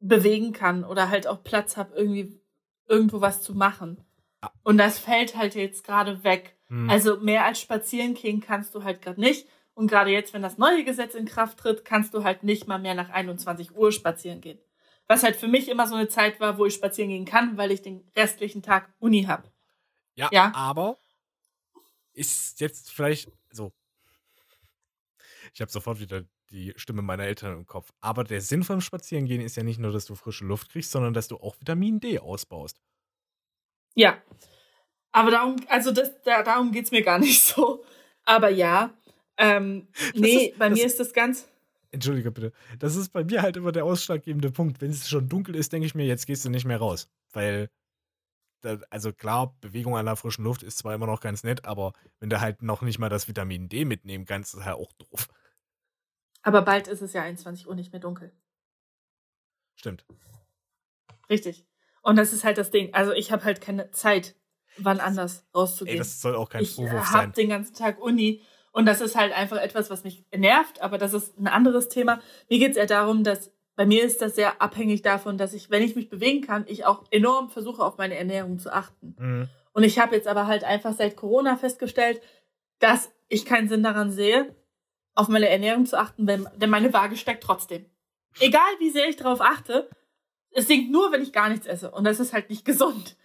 bewegen kann oder halt auch Platz habe, irgendwie irgendwo was zu machen. Ja. Und das fällt halt jetzt gerade weg. Hm. Also mehr als spazieren gehen kannst du halt gerade nicht. Und gerade jetzt, wenn das neue Gesetz in Kraft tritt, kannst du halt nicht mal mehr nach 21 Uhr spazieren gehen. Was halt für mich immer so eine Zeit war, wo ich spazieren gehen kann, weil ich den restlichen Tag Uni habe. ja, ja. aber ist jetzt vielleicht so. Ich habe sofort wieder die Stimme meiner Eltern im Kopf. Aber der Sinn vom Spazierengehen ist ja nicht nur, dass du frische Luft kriegst, sondern dass du auch Vitamin D ausbaust. Ja. Aber darum, also das, da, darum geht's mir gar nicht so. Aber ja. Ähm, nee, ist- bei mir ist das ganz. Entschuldige bitte. Das ist bei mir halt immer der ausschlaggebende Punkt. Wenn es schon dunkel ist, denke ich mir, jetzt gehst du nicht mehr raus. Weil, also klar, Bewegung an der frischen Luft ist zwar immer noch ganz nett, aber wenn du halt noch nicht mal das Vitamin D mitnehmen kannst, ist halt auch doof. Aber bald ist es ja 21 Uhr nicht mehr dunkel. Stimmt. Richtig. Und das ist halt das Ding. Also ich habe halt keine Zeit, wann anders Ey, rauszugehen. das soll auch kein ich Vorwurf habe sein. den ganzen Tag Uni und das ist halt einfach etwas, was mich nervt, aber das ist ein anderes Thema. Mir geht es eher darum, dass bei mir ist das sehr abhängig davon, dass ich, wenn ich mich bewegen kann, ich auch enorm versuche, auf meine Ernährung zu achten. Mhm. Und ich habe jetzt aber halt einfach seit Corona festgestellt, dass ich keinen Sinn daran sehe, auf meine Ernährung zu achten, denn meine Waage steigt trotzdem. Egal wie sehr ich darauf achte, es sinkt nur, wenn ich gar nichts esse. Und das ist halt nicht gesund.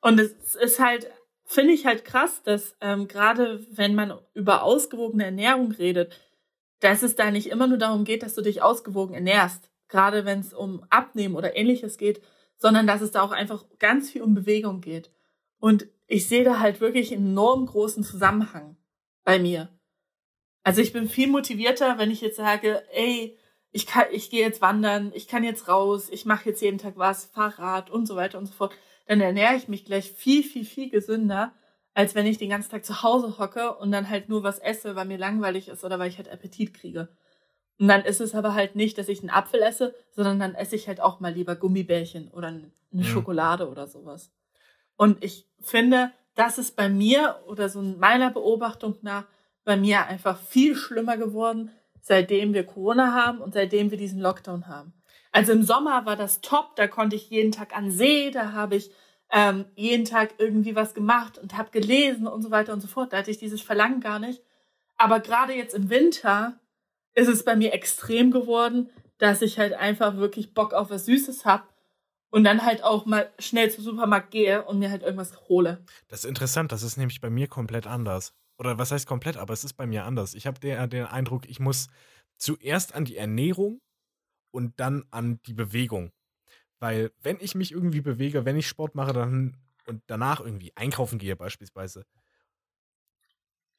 Und es ist halt, finde ich halt krass, dass ähm, gerade wenn man über ausgewogene Ernährung redet, dass es da nicht immer nur darum geht, dass du dich ausgewogen ernährst, gerade wenn es um Abnehmen oder ähnliches geht, sondern dass es da auch einfach ganz viel um Bewegung geht. Und ich sehe da halt wirklich einen enorm großen Zusammenhang bei mir. Also ich bin viel motivierter, wenn ich jetzt sage, ey, ich kann, ich gehe jetzt wandern, ich kann jetzt raus, ich mache jetzt jeden Tag was, Fahrrad und so weiter und so fort. Dann ernähre ich mich gleich viel, viel, viel gesünder, als wenn ich den ganzen Tag zu Hause hocke und dann halt nur was esse, weil mir langweilig ist oder weil ich halt Appetit kriege. Und dann ist es aber halt nicht, dass ich einen Apfel esse, sondern dann esse ich halt auch mal lieber Gummibärchen oder eine Mhm. Schokolade oder sowas. Und ich finde, das ist bei mir oder so meiner Beobachtung nach bei mir einfach viel schlimmer geworden, seitdem wir Corona haben und seitdem wir diesen Lockdown haben. Also im Sommer war das top, da konnte ich jeden Tag an See, da habe ich ähm, jeden Tag irgendwie was gemacht und habe gelesen und so weiter und so fort. Da hatte ich dieses Verlangen gar nicht. Aber gerade jetzt im Winter ist es bei mir extrem geworden, dass ich halt einfach wirklich Bock auf was Süßes hab und dann halt auch mal schnell zum Supermarkt gehe und mir halt irgendwas hole. Das ist interessant, das ist nämlich bei mir komplett anders. Oder was heißt komplett, aber es ist bei mir anders. Ich habe den, Eindruck, ich muss zuerst an die Ernährung und dann an die Bewegung. Weil wenn ich mich irgendwie bewege, wenn ich Sport mache dann, und danach irgendwie einkaufen gehe beispielsweise,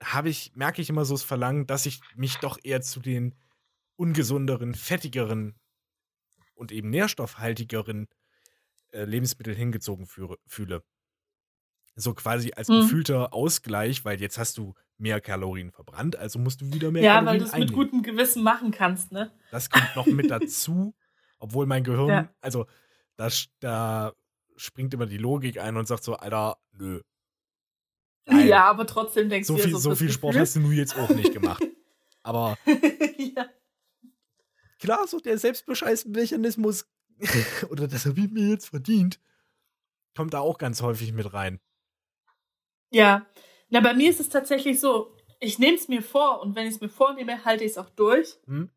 habe ich, merke ich immer so das Verlangen, dass ich mich doch eher zu den ungesunderen, fettigeren und eben nährstoffhaltigeren äh, Lebensmitteln hingezogen führe, fühle. So quasi als Mhm. gefühlter Ausgleich, weil jetzt hast du mehr Kalorien verbrannt, also musst du wieder mehr Ja, Kalorien weil du es mit gutem Gewissen machen kannst, ne? Das kommt noch mit dazu, obwohl mein Gehirn, Ja. also da, da springt immer die Logik ein und sagt so, Alter, nö. Nein, Ja, aber trotzdem denkst so du viel, ja so viel Sport Gefühl. hast du nun jetzt auch nicht gemacht. Aber ja. klar, so der Selbstbescheißmechanismus oder das habe ich mir jetzt verdient, kommt da auch ganz häufig mit rein. Ja, na, bei mir ist es tatsächlich so, ich nehme es mir vor und wenn ich es mir vornehme, halte ich es auch durch. Hm?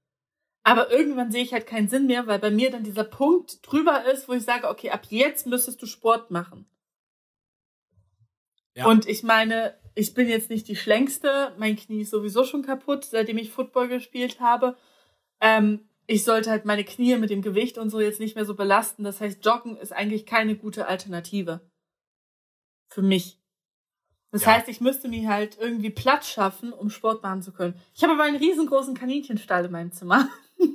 Aber irgendwann sehe ich halt keinen Sinn mehr, weil bei mir dann dieser Punkt drüber ist, wo ich sage, okay, ab jetzt müsstest du Sport machen. Ja. Und ich meine, ich bin jetzt nicht die Schlängste, mein Knie ist sowieso schon kaputt, seitdem ich Football gespielt habe. Ähm, ich sollte halt meine Knie mit dem Gewicht und so jetzt nicht mehr so belasten. Das heißt, Joggen ist eigentlich keine gute Alternative. Für mich. Das Ja. heißt, ich müsste mir halt irgendwie Platz schaffen, um Sport machen zu können. Ich habe aber einen riesengroßen Kaninchenstall in meinem Zimmer.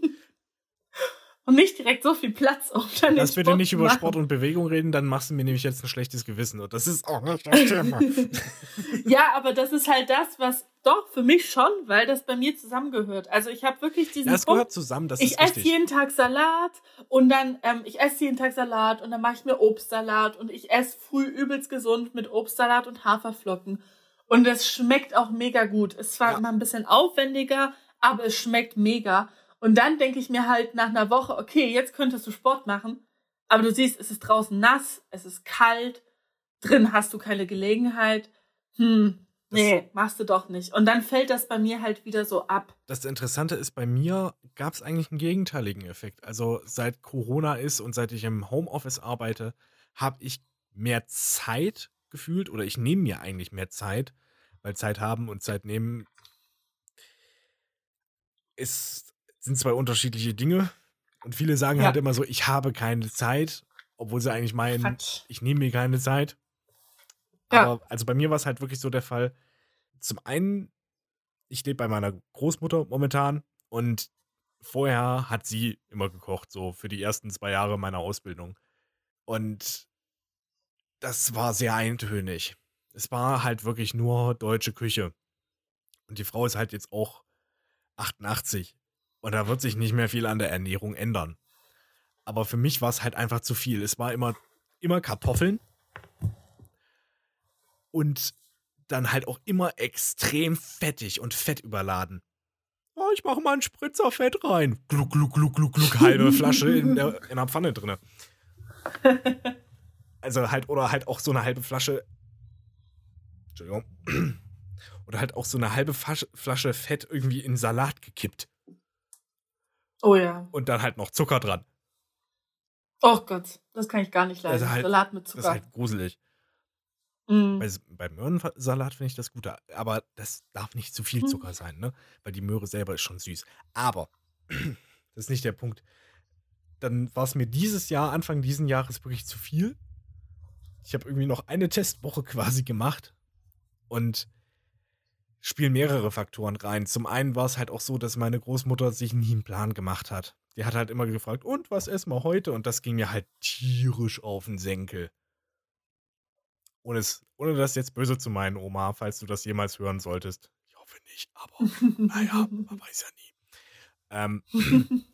und nicht direkt so viel Platz, um dann Lass bitte Sport nicht über. Sport und Bewegung reden, dann machst du mir nämlich jetzt ein schlechtes Gewissen. Und das ist auch nicht das Thema. Ja, aber das ist halt das, was doch für mich schon, weil das bei mir zusammengehört. Also ich habe wirklich diesen Das Punkt, gehört zusammen, das ich esse jeden Tag Salat und dann, ähm, ich esse jeden Tag Salat und dann mache ich mir Obstsalat und ich esse früh übelst gesund mit Obstsalat und Haferflocken. Und es schmeckt auch mega gut. Es zwar Ja. immer ein bisschen aufwendiger, aber es schmeckt mega. Und dann denke ich mir halt nach einer Woche, okay, jetzt könntest du Sport machen, aber du siehst, es ist draußen nass, es ist kalt, drin hast du keine Gelegenheit. Hm, Das- nee, machst du doch nicht. Und dann fällt das bei mir halt wieder so ab. Das Interessante ist, bei mir gab es eigentlich einen gegenteiligen Effekt. Also seit Corona ist und seit ich im Homeoffice arbeite, habe ich mehr Zeit gefühlt oder ich nehme mir eigentlich mehr Zeit, weil Zeit haben und Zeit nehmen ist, sind zwei unterschiedliche Dinge. Und viele sagen Ja. halt immer so, ich habe keine Zeit, obwohl sie eigentlich meinen, Quatsch. ich nehme mir keine Zeit. Ja. Aber also bei mir war es halt wirklich so der Fall. Zum einen, ich lebe bei meiner Großmutter momentan und vorher hat sie immer gekocht, so für die ersten zwei Jahre meiner Ausbildung. Und das war sehr eintönig. Es war halt wirklich nur deutsche Küche. Und die Frau ist halt jetzt auch 88. Und da wird sich nicht mehr viel an der Ernährung ändern. Aber für mich war es halt einfach zu viel. Es war immer, immer Kartoffeln. Und dann halt auch immer extrem fettig und fettüberladen. Oh, ich mache mal einen Spritzer Fett rein. Gluck, gluck, gluck, gluck, gluck, halbe Flasche in der, in der Pfanne drinne. Also halt, oder halt auch so eine halbe Flasche. Entschuldigung. Oder halt auch so eine halbe Flasche, Flasche Fett irgendwie in Salat gekippt. Oh ja. Und dann halt noch Zucker dran. Oh Gott, das kann ich gar nicht leiden. Halt- Salat mit Das Zucker. ist halt gruselig. Mm. Bei, bei Möhrensalat finde ich das gut, aber das darf nicht zu viel Hm. Zucker sein, ne? Weil die Möhre selber ist schon süß. Aber das ist nicht der Punkt. Dann war es mir dieses Jahr, Anfang diesen Jahres, wirklich zu viel. Ich habe irgendwie noch eine Testwoche quasi gemacht und spielen mehrere Faktoren rein. Zum einen war es halt auch so, dass meine Großmutter sich nie einen Plan gemacht hat. Die hat halt immer gefragt, und was essen wir heute? Und das ging mir halt tierisch auf den Senkel. Ohne, es, ohne das jetzt böse zu meinen, Oma, falls du das jemals hören solltest. Ich hoffe nicht, aber naja, man weiß ja nie. Ähm,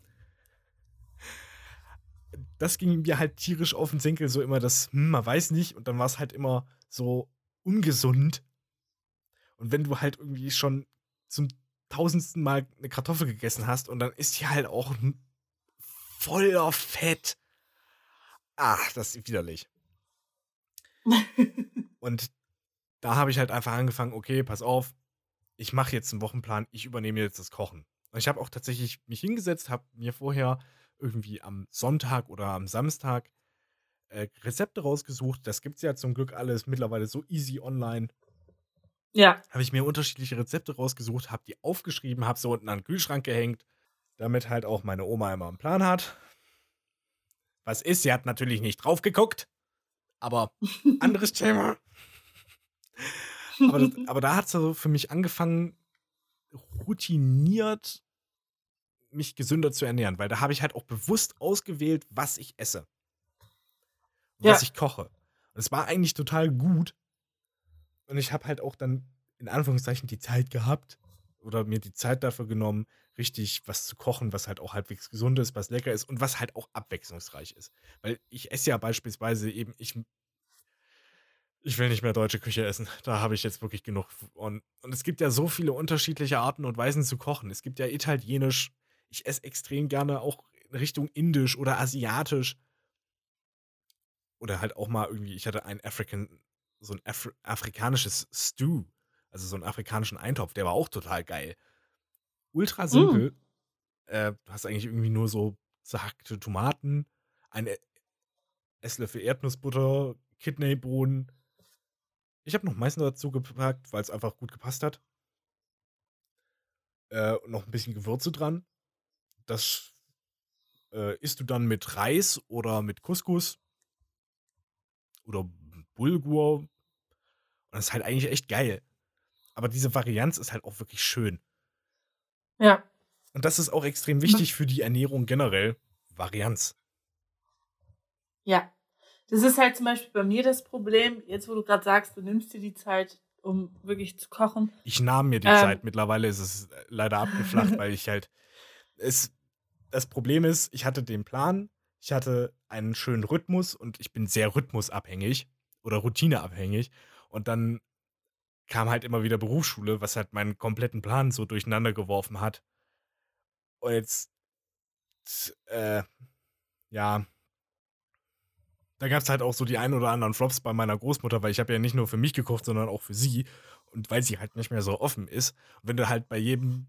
das ging mir halt tierisch auf den Senkel, so immer das, hm, man weiß nicht, und dann war es halt immer so ungesund. Und wenn du halt irgendwie schon zum tausendsten Mal eine Kartoffel gegessen hast und dann ist die halt auch voller Fett. Ach, das ist widerlich. Und da habe ich halt einfach angefangen, okay, pass auf, ich mache jetzt einen Wochenplan, ich übernehme jetzt das Kochen. Und ich habe auch tatsächlich mich hingesetzt, habe mir vorher irgendwie am Sonntag oder am Samstag äh, Rezepte rausgesucht. Das gibt es ja zum Glück alles mittlerweile so easy online. Ja. Habe ich mir unterschiedliche Rezepte rausgesucht, habe die aufgeschrieben, habe sie unten an den Kühlschrank gehängt, damit halt auch meine Oma immer einen Plan hat. Was ist, sie hat natürlich nicht drauf geguckt, aber anderes Thema. Aber, das, aber da hat es so für mich angefangen, routiniert mich gesünder zu ernähren, weil da habe ich halt auch bewusst ausgewählt, was ich esse. Was Ja. ich koche. Und es war eigentlich total gut. Und ich habe halt auch dann in Anführungszeichen die Zeit gehabt oder mir die Zeit dafür genommen, richtig was zu kochen, was halt auch halbwegs gesund ist, was lecker ist und was halt auch abwechslungsreich ist. Weil ich esse ja beispielsweise eben, ich Ich will nicht mehr deutsche Küche essen. Da habe ich jetzt wirklich genug. Und, und es gibt ja so viele unterschiedliche Arten und Weisen zu kochen. Es gibt ja italienisch. Ich esse extrem gerne auch in Richtung indisch oder asiatisch. Oder halt auch mal irgendwie, ich hatte ein African, so ein Afri afrikanisches Stew. Also so einen afrikanischen Eintopf, der war auch total geil. Ultra simpel. Mm. Äh, du hast eigentlich irgendwie nur so zerhackte Tomaten, ein Esslöffel Erdnussbutter, Kidneybohnen. Ich habe noch Mais dazu gepackt, weil es einfach gut gepasst hat. Äh, noch ein bisschen Gewürze dran. Das äh, isst du dann mit Reis oder mit Couscous oder Bulgur. Und das ist halt eigentlich echt geil. Aber diese Varianz ist halt auch wirklich schön. Ja. Und das ist auch extrem wichtig für die Ernährung generell. Varianz. Ja. Das ist halt zum Beispiel bei mir das Problem, jetzt wo du gerade sagst, du nimmst dir die Zeit, um wirklich zu kochen. Ich nahm mir die ähm, Zeit. Mittlerweile ist es leider abgeflacht, weil ich halt. Es, das Problem ist, ich hatte den Plan, ich hatte einen schönen Rhythmus und ich bin sehr rhythmusabhängig oder routineabhängig. Und dann kam halt immer wieder Berufsschule, was halt meinen kompletten Plan so durcheinander geworfen hat. Und jetzt, äh, ja, da gab es halt auch so die ein oder anderen Flops bei meiner Großmutter, weil ich habe ja nicht nur für mich gekocht, sondern auch für sie. Und weil sie halt nicht mehr so offen ist. Und wenn du halt bei jedem,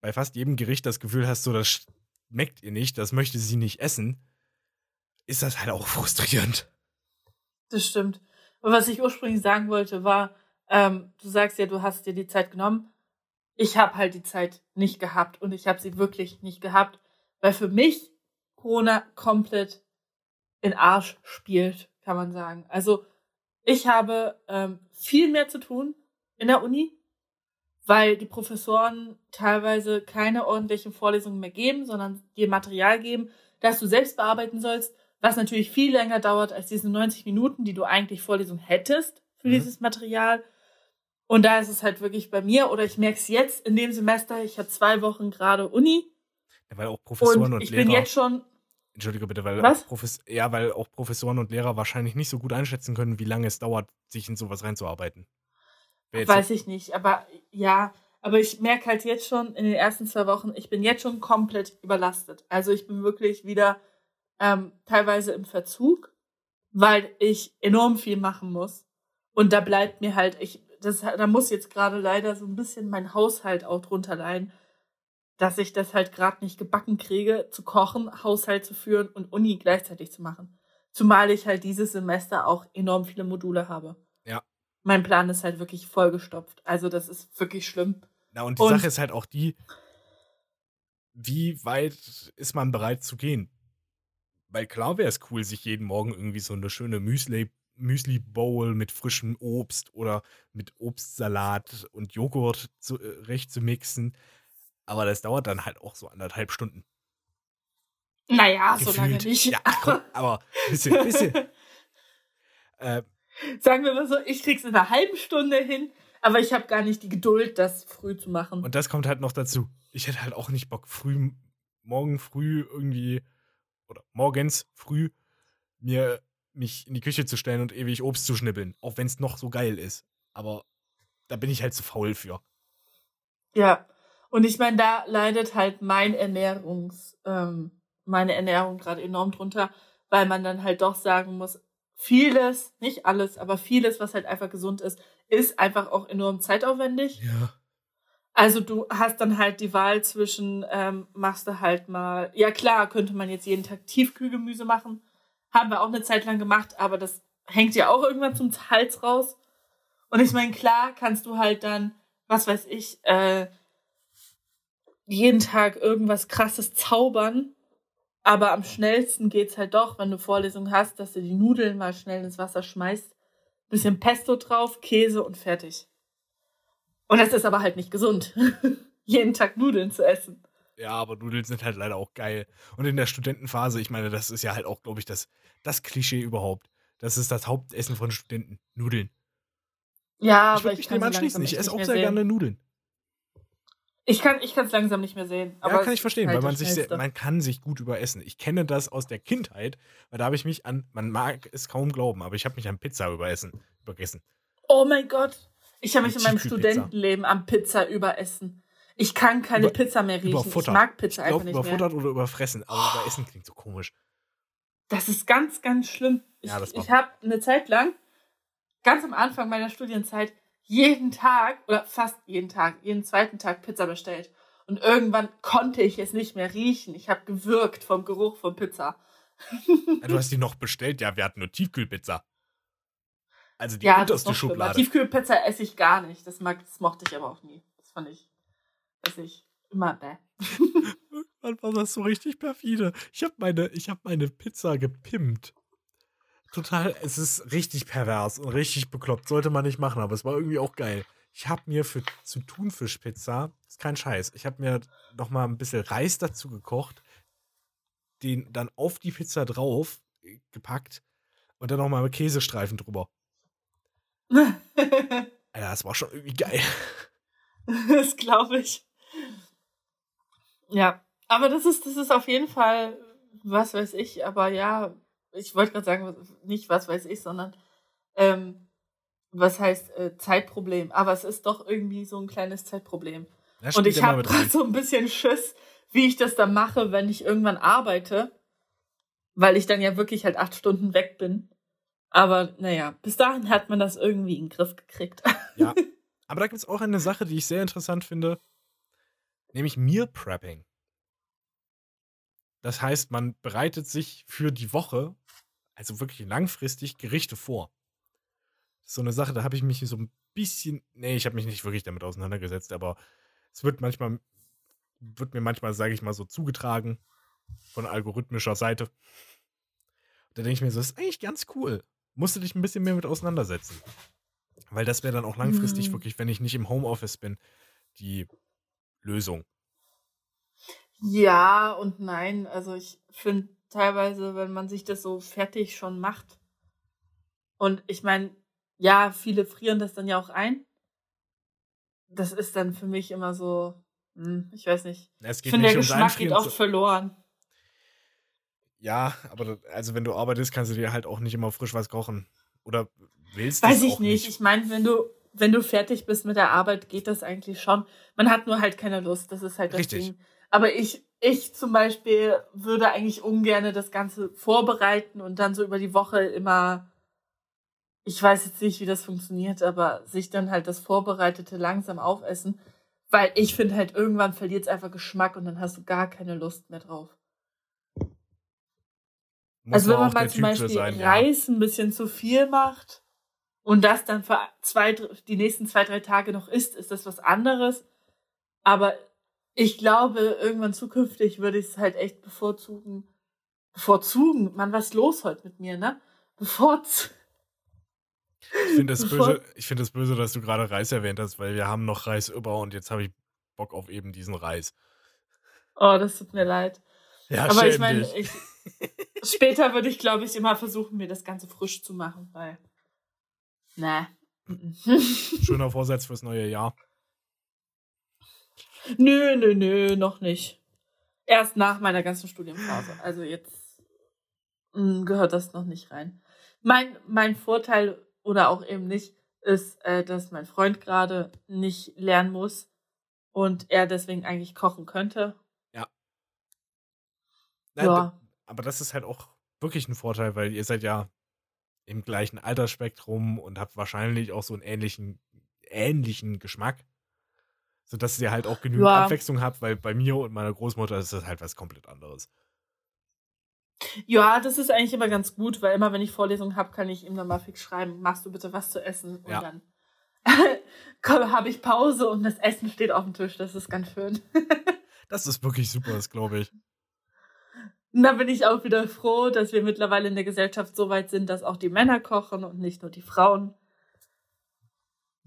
bei fast jedem Gericht das Gefühl hast, so das schmeckt ihr nicht, das möchte sie nicht essen, ist das halt auch frustrierend. Das stimmt. Und was ich ursprünglich sagen wollte, war, ähm, du sagst ja, du hast dir die Zeit genommen. Ich habe halt die Zeit nicht gehabt und ich habe sie wirklich nicht gehabt, weil für mich Corona komplett in Arsch spielt, kann man sagen. Also ich habe ähm, viel mehr zu tun in der Uni, weil die Professoren teilweise keine ordentlichen Vorlesungen mehr geben, sondern dir Material geben, das du selbst bearbeiten sollst was natürlich viel länger dauert als diese 90 Minuten, die du eigentlich Vorlesung hättest für mhm. dieses Material. Und da ist es halt wirklich bei mir, oder ich merke es jetzt in dem Semester, ich habe zwei Wochen gerade Uni. Ja, weil auch Professoren und, und ich Lehrer. Ich bin jetzt schon. Entschuldige bitte, weil Was? Auch Profes ja, weil auch Professoren und Lehrer wahrscheinlich nicht so gut einschätzen können, wie lange es dauert, sich in sowas reinzuarbeiten. Weiß ich nicht, aber ja, aber ich merke halt jetzt schon in den ersten zwei Wochen, ich bin jetzt schon komplett überlastet. Also ich bin wirklich wieder ähm, teilweise im Verzug, weil ich enorm viel machen muss. Und da bleibt mir halt, ich, das, da muss jetzt gerade leider so ein bisschen mein Haushalt auch drunter leiden, dass ich das halt gerade nicht gebacken kriege, zu kochen, Haushalt zu führen und Uni gleichzeitig zu machen. Zumal ich halt dieses Semester auch enorm viele Module habe. Ja. Mein Plan ist halt wirklich vollgestopft. Also das ist wirklich schlimm. Na, und die und, Sache ist halt auch die, wie weit ist man bereit zu gehen? Weil klar wäre es cool, sich jeden Morgen irgendwie so eine schöne Müsli, Müsli Bowl mit frischem Obst oder mit Obstsalat und Joghurt zu, äh, recht zu mixen. Aber das dauert dann halt auch so anderthalb Stunden. Naja, Gefühlt. so lange nicht. Ja, komm, aber ein bisschen, bisschen. äh, Sagen wir mal so, ich krieg's in einer halben Stunde hin, aber ich habe gar nicht die Geduld, das früh zu machen. Und das kommt halt noch dazu. Ich hätte halt auch nicht Bock, früh, morgen früh irgendwie oder morgens früh mir mich in die Küche zu stellen und ewig Obst zu schnippeln, auch wenn es noch so geil ist. Aber da bin ich halt zu faul für. Ja, und ich meine, da leidet halt mein Ernährungs, ähm, meine Ernährung gerade enorm drunter, weil man dann halt doch sagen muss, vieles, nicht alles, aber vieles, was halt einfach gesund ist, ist einfach auch enorm zeitaufwendig. Ja. Also du hast dann halt die Wahl zwischen, ähm, machst du halt mal, ja klar, könnte man jetzt jeden Tag Tiefkühlgemüse machen. Haben wir auch eine Zeit lang gemacht, aber das hängt ja auch irgendwann zum Hals raus. Und ich meine, klar kannst du halt dann, was weiß ich, äh, jeden Tag irgendwas krasses zaubern. Aber am schnellsten geht's halt doch, wenn du Vorlesungen hast, dass du die Nudeln mal schnell ins Wasser schmeißt, bisschen Pesto drauf, Käse und fertig. Und das ist aber halt nicht gesund, jeden Tag Nudeln zu essen. Ja, aber Nudeln sind halt leider auch geil. Und in der Studentenphase, ich meine, das ist ja halt auch, glaube ich, das, das Klischee überhaupt. Das ist das Hauptessen von Studenten. Nudeln. Ja, ich aber ich mich dem anschließen. Ich esse auch sehr sehen. gerne Nudeln. Ich kann es langsam nicht mehr sehen. ja, kann ich verstehen, halt weil man sich sehr, man kann sich gut überessen. Ich kenne das aus der Kindheit, weil da habe ich mich an, man mag es kaum glauben, aber ich habe mich an Pizza überessen, übergessen. Oh mein Gott. Ich habe mich in meinem Studentenleben am Pizza überessen. Ich kann keine Über, Pizza mehr riechen. Ich mag Pizza ich glaub, einfach nicht überfuttert mehr. oder überfressen, aber überessen klingt so komisch. Das ist ganz, ganz schlimm. Ich, ja, ich habe eine Zeit lang, ganz am Anfang meiner Studienzeit, jeden Tag oder fast jeden Tag, jeden zweiten Tag Pizza bestellt. Und irgendwann konnte ich es nicht mehr riechen. Ich habe gewürgt vom Geruch von Pizza. Ja, du hast die noch bestellt? Ja, wir hatten nur Tiefkühlpizza. Also die ja, unterste Schublade. Tiefkühlpizza esse ich gar nicht. Das, mag, das mochte ich aber auch nie. Das fand ich, esse ich immer bäh. Irgendwann war das so richtig perfide. Ich habe meine, hab meine Pizza gepimpt. Total, es ist richtig pervers und richtig bekloppt. Sollte man nicht machen, aber es war irgendwie auch geil. Ich habe mir für zu Thunfischpizza, ist kein Scheiß, ich habe mir noch mal ein bisschen Reis dazu gekocht, den dann auf die Pizza drauf gepackt und dann noch mal Käsestreifen drüber. Alter, das war schon irgendwie geil. das glaube ich. Ja, aber das ist, das ist auf jeden Fall, was weiß ich, aber ja, ich wollte gerade sagen, nicht was weiß ich, sondern ähm, was heißt äh, Zeitproblem. Aber es ist doch irgendwie so ein kleines Zeitproblem. Und ich habe gerade so ein bisschen Schiss, wie ich das dann mache, wenn ich irgendwann arbeite, weil ich dann ja wirklich halt acht Stunden weg bin. Aber naja, bis dahin hat man das irgendwie in den Griff gekriegt. Ja. Aber da gibt es auch eine Sache, die ich sehr interessant finde, nämlich Meal Prepping. Das heißt, man bereitet sich für die Woche, also wirklich langfristig, Gerichte vor. so eine Sache, da habe ich mich so ein bisschen, nee, ich habe mich nicht wirklich damit auseinandergesetzt, aber es wird manchmal, wird mir manchmal, sage ich mal, so zugetragen von algorithmischer Seite. Da denke ich mir so, das ist eigentlich ganz cool musst du dich ein bisschen mehr mit auseinandersetzen. Weil das wäre dann auch langfristig mhm. wirklich, wenn ich nicht im Homeoffice bin, die Lösung. Ja und nein. Also ich finde teilweise, wenn man sich das so fertig schon macht. Und ich meine, ja, viele frieren das dann ja auch ein. Das ist dann für mich immer so, hm, ich weiß nicht. Es geht ich finde, der Geschmack geht auch verloren. Ja, aber also wenn du arbeitest, kannst du dir halt auch nicht immer frisch was kochen. Oder willst du Weiß ich nicht. nicht. Ich meine, wenn du, wenn du fertig bist mit der Arbeit, geht das eigentlich schon. Man hat nur halt keine Lust. Das ist halt das Richtig. Ding. Aber ich, ich zum Beispiel würde eigentlich ungern das Ganze vorbereiten und dann so über die Woche immer, ich weiß jetzt nicht, wie das funktioniert, aber sich dann halt das Vorbereitete langsam aufessen. Weil ich finde halt, irgendwann verliert es einfach Geschmack und dann hast du gar keine Lust mehr drauf. Muss also wenn man mal zum Beispiel sein, Reis ja. ein bisschen zu viel macht und das dann für zwei, die nächsten zwei, drei Tage noch isst, ist das was anderes. Aber ich glaube, irgendwann zukünftig würde ich es halt echt bevorzugen. Bevorzugen? Mann, was ist los heute mit mir, ne? Bevorzugen. Ich finde das, böse, find das böse, dass du gerade Reis erwähnt hast, weil wir haben noch Reis über und jetzt habe ich Bock auf eben diesen Reis. Oh, das tut mir leid. Ja, Aber ich meine, ich, Später würde ich, glaube ich, immer versuchen, mir das Ganze frisch zu machen, weil. Ne. Schöner Vorsatz fürs neue Jahr. Nö, nö, nö, noch nicht. Erst nach meiner ganzen Studienphase. Also jetzt mh, hm, gehört das noch nicht rein. Mein, mein Vorteil oder auch eben nicht ist, äh, dass mein Freund gerade nicht lernen muss und er deswegen eigentlich kochen könnte. Ja. ja aber das ist halt auch wirklich ein Vorteil, weil ihr seid ja im gleichen Altersspektrum und habt wahrscheinlich auch so einen ähnlichen, ähnlichen Geschmack. Sodass ihr halt auch genügend ja. Abwechslung habt, weil bei mir und meiner Großmutter ist das halt was komplett anderes. Ja, das ist eigentlich immer ganz gut, weil immer wenn ich Vorlesungen habe, kann ich ihm dann mal fix schreiben, machst du bitte was zu essen und ja. dann habe ich Pause und das Essen steht auf dem Tisch. Das ist ganz schön. das ist wirklich super, das glaube ich. Und da bin ich auch wieder froh, dass wir mittlerweile in der Gesellschaft so weit sind, dass auch die Männer kochen und nicht nur die Frauen.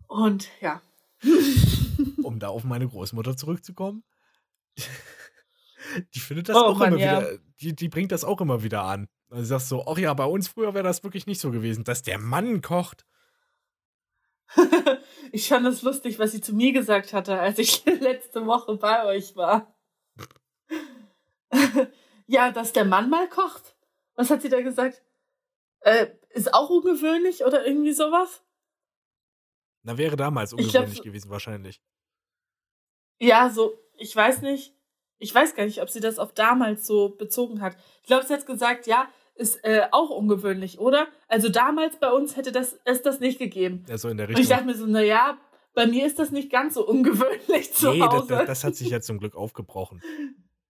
Und ja. um da auf meine Großmutter zurückzukommen. Die findet das oh, auch Mann, immer ja. wieder, die, die bringt das auch immer wieder an. Also sie sagt so, ach ja, bei uns früher wäre das wirklich nicht so gewesen, dass der Mann kocht. ich fand es lustig, was sie zu mir gesagt hatte, als ich letzte Woche bei euch war. Ja, dass der Mann mal kocht. Was hat sie da gesagt? Äh, ist auch ungewöhnlich oder irgendwie sowas? Na, wäre damals ungewöhnlich glaub, gewesen, wahrscheinlich. Ja, so, ich weiß nicht. Ich weiß gar nicht, ob sie das auf damals so bezogen hat. Ich glaube, sie hat gesagt, ja, ist äh, auch ungewöhnlich, oder? Also damals bei uns hätte das, es das nicht gegeben. Ja, so in der Richtung. Und ich dachte mir so, naja, bei mir ist das nicht ganz so ungewöhnlich zu nee, Hause. Das, das hat sich ja zum Glück aufgebrochen.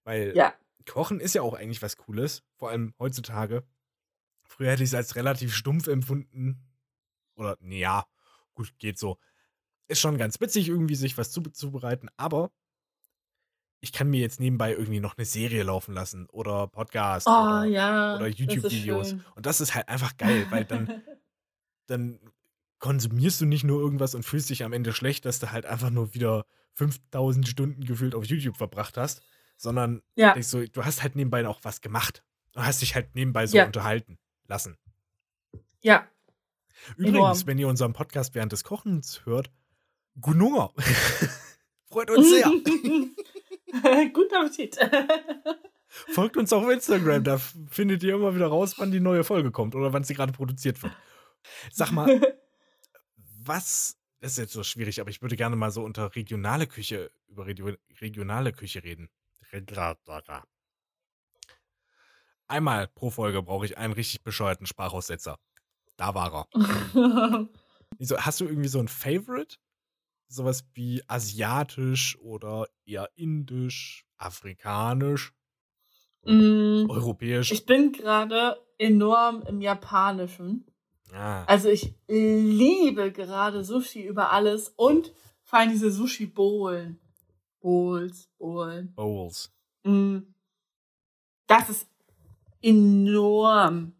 Weil ja. Kochen ist ja auch eigentlich was Cooles, vor allem heutzutage. Früher hätte ich es als relativ stumpf empfunden. Oder, ja, gut, geht so. Ist schon ganz witzig, irgendwie sich was zuzubereiten, aber ich kann mir jetzt nebenbei irgendwie noch eine Serie laufen lassen oder Podcast oh, oder, ja, oder YouTube-Videos. Und das ist halt einfach geil, weil dann, dann konsumierst du nicht nur irgendwas und fühlst dich am Ende schlecht, dass du halt einfach nur wieder 5000 Stunden gefühlt auf YouTube verbracht hast, sondern ja. so, du hast halt nebenbei auch was gemacht. Du hast dich halt nebenbei so ja. unterhalten lassen. Ja. Übrigens, Enorm. wenn ihr unseren Podcast während des Kochens hört, guten Hunger. Freut uns sehr. Guten Appetit. Folgt uns auf Instagram, da findet ihr immer wieder raus, wann die neue Folge kommt oder wann sie gerade produziert wird. Sag mal, was, das ist jetzt so schwierig, aber ich würde gerne mal so unter regionale Küche, über regionale Küche reden. Einmal pro Folge brauche ich einen richtig bescheuerten Sprachaussetzer. Da war er. hast du irgendwie so ein Favorite? sowas wie asiatisch oder eher indisch, afrikanisch, mm, europäisch? Ich bin gerade enorm im Japanischen. Ah. Also ich liebe gerade Sushi über alles und vor allem diese Sushi-Bowlen. Bowls, Bowlen. Bowls. Mm, das ist enorm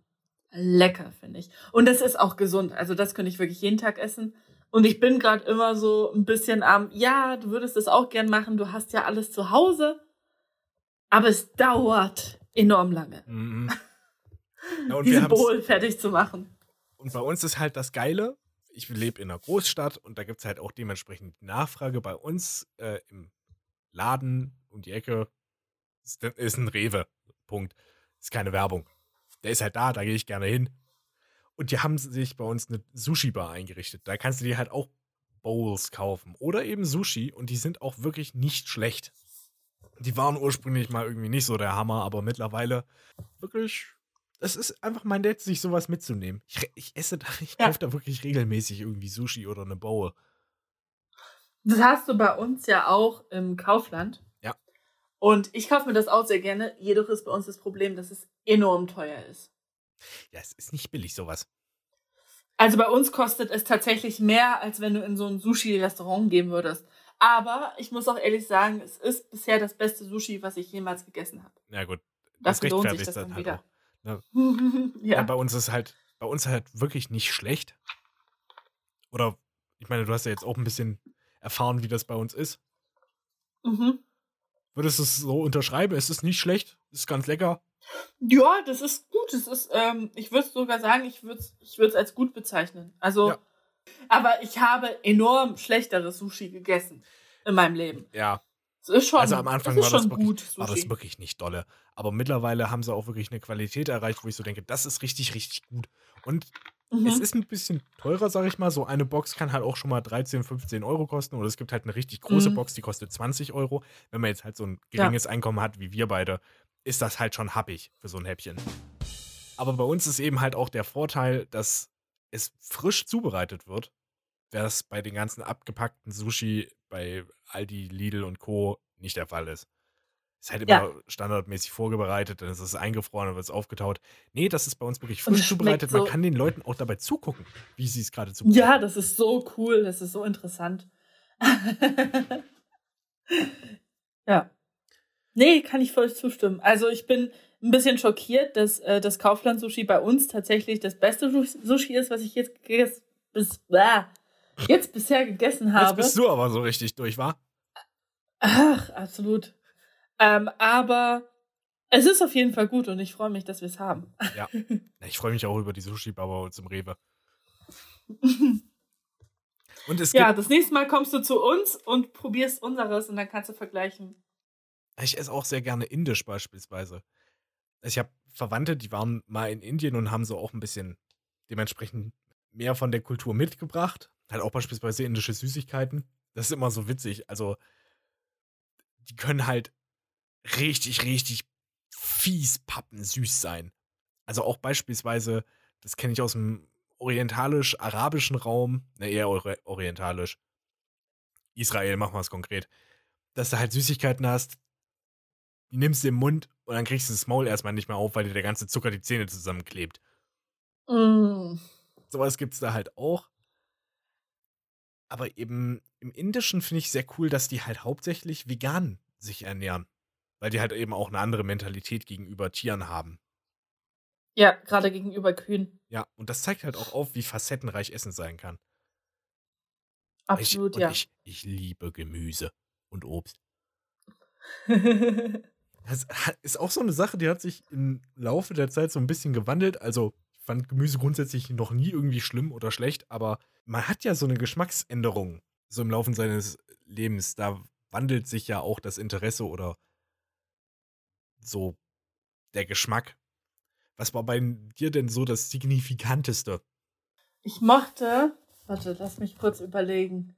lecker, finde ich. Und es ist auch gesund. Also das könnte ich wirklich jeden Tag essen. Und ich bin gerade immer so ein bisschen am, ja, du würdest es auch gern machen, du hast ja alles zu Hause, aber es dauert enorm lange. Mhm. Ja, Diese Bowl fertig zu machen. Und bei uns ist halt das Geile, ich lebe in einer Großstadt und da gibt es halt auch dementsprechend Nachfrage bei uns äh, im Laden um die Ecke. Ist, ist ein Rewe. Punkt. Ist keine Werbung. Der ist halt da, da gehe ich gerne hin. Und die haben sich bei uns eine Sushi-Bar eingerichtet. Da kannst du dir halt auch Bowls kaufen. Oder eben Sushi. Und die sind auch wirklich nicht schlecht. Die waren ursprünglich mal irgendwie nicht so der Hammer, aber mittlerweile wirklich. Es ist einfach mein Dad, sich sowas mitzunehmen. Ich, ich esse da, ich ja. kaufe da wirklich regelmäßig irgendwie Sushi oder eine Bowl. Das hast du bei uns ja auch im Kaufland. Ja. Und ich kaufe mir das auch sehr gerne. Jedoch ist bei uns das Problem, dass es enorm teuer ist. Ja, es ist nicht billig, sowas. Also bei uns kostet es tatsächlich mehr, als wenn du in so ein Sushi-Restaurant gehen würdest. Aber ich muss auch ehrlich sagen, es ist bisher das beste Sushi, was ich jemals gegessen habe. Ja, gut. Das, das lohnt sich das dann, halt wieder. Ne? ja. ja. Bei uns ist halt, bei uns halt wirklich nicht schlecht. Oder, ich meine, du hast ja jetzt auch ein bisschen erfahren, wie das bei uns ist. Mhm. Würdest du es so unterschreiben? Es ist nicht schlecht, es ist ganz lecker. Ja, das ist gut. Das ist, ähm, ich würde sogar sagen, ich würde es ich würd's als gut bezeichnen. Also, ja. aber ich habe enorm schlechteres Sushi gegessen in meinem Leben. Ja. Das ist schon, also am Anfang war, das wirklich, gut, war das wirklich nicht dolle. Aber mittlerweile haben sie auch wirklich eine Qualität erreicht, wo ich so denke, das ist richtig, richtig gut. Und mhm. es ist ein bisschen teurer, sag ich mal. So eine Box kann halt auch schon mal 13, 15 Euro kosten. Oder es gibt halt eine richtig große mhm. Box, die kostet 20 Euro. Wenn man jetzt halt so ein geringes ja. Einkommen hat, wie wir beide, ist das halt schon happig für so ein Häppchen. Aber bei uns ist eben halt auch der Vorteil, dass es frisch zubereitet wird, was bei den ganzen abgepackten Sushi bei Aldi, Lidl und Co. nicht der Fall ist. Ist halt immer ja. standardmäßig vorbereitet, dann ist es eingefroren, dann wird es aufgetaut. Nee, das ist bei uns wirklich frisch zubereitet. So Man kann den Leuten auch dabei zugucken, wie sie es gerade zubereiten. Ja, das ist so cool, das ist so interessant. ja. Nee, kann ich voll zustimmen. Also ich bin ein bisschen schockiert, dass äh, das Kaufland-Sushi bei uns tatsächlich das beste Sushi ist, was ich jetzt bis, äh, jetzt bisher gegessen habe. Jetzt bist du aber so richtig durch, wa? Ach, absolut. Ähm, aber es ist auf jeden Fall gut und ich freue mich, dass wir es haben. Ja. Ich freue mich auch über die Sushi-Baba und zum Rewe. Und es Ja, das nächste Mal kommst du zu uns und probierst unseres und dann kannst du vergleichen. ich esse auch sehr gerne indisch beispielsweise. Ich habe Verwandte, die waren mal in Indien und haben so auch ein bisschen dementsprechend mehr von der Kultur mitgebracht. Halt auch beispielsweise indische Süßigkeiten. Das ist immer so witzig. Also, die können halt richtig, richtig fies pappen süß sein. Also auch beispielsweise, das kenne ich aus dem orientalisch-arabischen Raum, ne, eher ori- orientalisch. Israel, machen wir es konkret. Dass du halt Süßigkeiten hast, die nimmst du im Mund und dann kriegst du das Maul erstmal nicht mehr auf, weil dir der ganze Zucker die Zähne zusammenklebt. Mm. Sowas gibt es da halt auch. Aber eben im Indischen finde ich sehr cool, dass die halt hauptsächlich vegan sich ernähren. Weil die halt eben auch eine andere Mentalität gegenüber Tieren haben. Ja, gerade gegenüber Kühen. Ja, und das zeigt halt auch auf, wie facettenreich Essen sein kann. Absolut, ich, ja. Ich, ich liebe Gemüse und Obst. Das ist auch so eine Sache, die hat sich im Laufe der Zeit so ein bisschen gewandelt. Also, ich fand Gemüse grundsätzlich noch nie irgendwie schlimm oder schlecht, aber man hat ja so eine Geschmacksänderung so im Laufe seines Lebens. Da wandelt sich ja auch das Interesse oder so der Geschmack. Was war bei dir denn so das Signifikanteste? ich mochte, warte, lass mich kurz überlegen.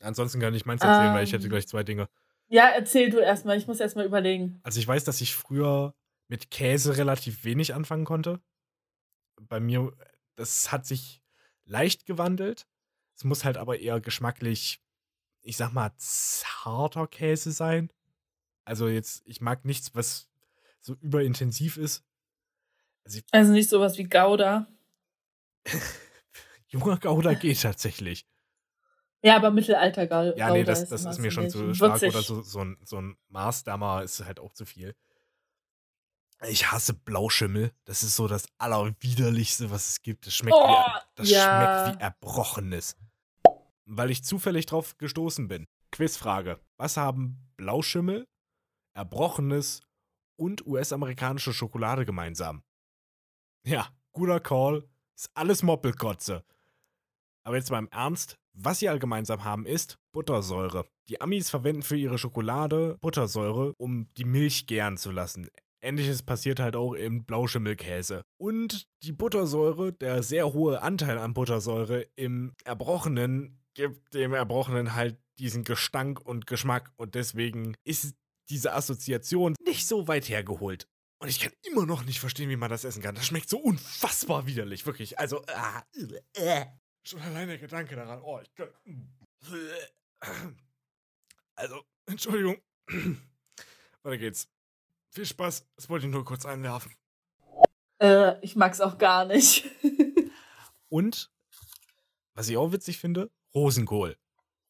Ansonsten kann ich meins erzählen, weil ich hätte Ähm. gleich zwei Dinge. Ja, erzähl du erstmal, ich muss erstmal überlegen. Also ich weiß, dass ich früher mit Käse relativ wenig anfangen konnte. Bei mir, das hat sich leicht gewandelt. Es muss halt aber eher geschmacklich, ich sag mal, zarter Käse sein. Also jetzt, ich mag nichts, was so überintensiv ist. Also Also nicht sowas wie Gouda. junger Gouda geht tatsächlich. Ja, aber Mittelalter Gouda. Ja, nee, das, ist das immer ist mir schon zu stark. Oder so, so, ein, so ein Maßdammer ist halt auch zu viel. Ich hasse Blauschimmel. Das ist so das Allerwiderlichste, was es gibt. Das schmeckt, Oh, wie, das ja. schmeckt wie Erbrochenes. Weil ich zufällig drauf gestoßen bin. Quizfrage. Was haben Blauschimmel, Erbrochenes und US-amerikanische Schokolade gemeinsam? Ja, guter Call. Ist alles Moppelkotze. Aber jetzt mal im Ernst, was sie all gemeinsam haben, ist Buttersäure. Die Amis verwenden für ihre Schokolade Buttersäure, um die Milch gären zu lassen. Ähnliches passiert halt auch im Blauschimmelkäse. Und die Buttersäure, der sehr hohe Anteil an Buttersäure im Erbrochenen, gibt dem Erbrochenen halt diesen Gestank und Geschmack. Und deswegen ist diese Assoziation nicht so weit hergeholt. Und ich kann immer noch nicht verstehen, wie man das essen kann. Das schmeckt so unfassbar widerlich, wirklich. Also, ah, äh. Schon allein der Gedanke daran. Oh, ich kann. Also, Entschuldigung. Weiter geht's. Viel Spaß. Das wollte ich nur kurz einwerfen. Äh, ich mag's auch gar nicht. Und, was ich auch witzig finde, Rosenkohl.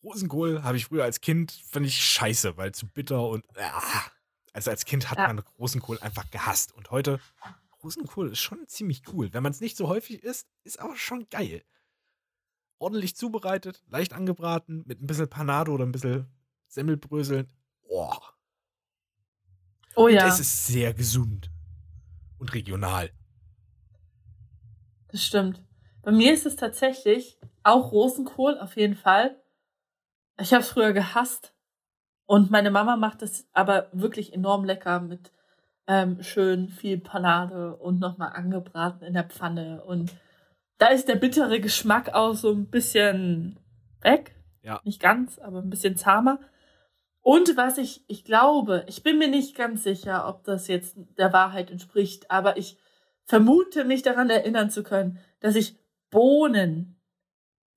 Rosenkohl habe ich früher als Kind, fand ich scheiße, weil zu bitter und. Ah, also als Kind hat Ja. man Rosenkohl einfach gehasst. Und heute, Rosenkohl ist schon ziemlich cool. Wenn man es nicht so häufig isst, ist aber schon geil. Ordentlich zubereitet, leicht angebraten, mit ein bisschen Panado oder ein bisschen Semmelbröseln. Boah. Oh Und ja, es ist sehr gesund. Und regional. das stimmt. Bei mir ist es tatsächlich auch Rosenkohl, auf jeden Fall. Ich habe es früher gehasst. Und meine Mama macht es aber wirklich enorm lecker mit ähm, schön viel Panade und nochmal angebraten in der Pfanne. Und da ist der bittere Geschmack auch so ein bisschen weg. Ja. Nicht ganz, aber ein bisschen zahmer. Und was ich, ich glaube, ich bin mir nicht ganz sicher, ob das jetzt der Wahrheit entspricht, aber ich vermute mich daran erinnern zu können, dass ich Bohnen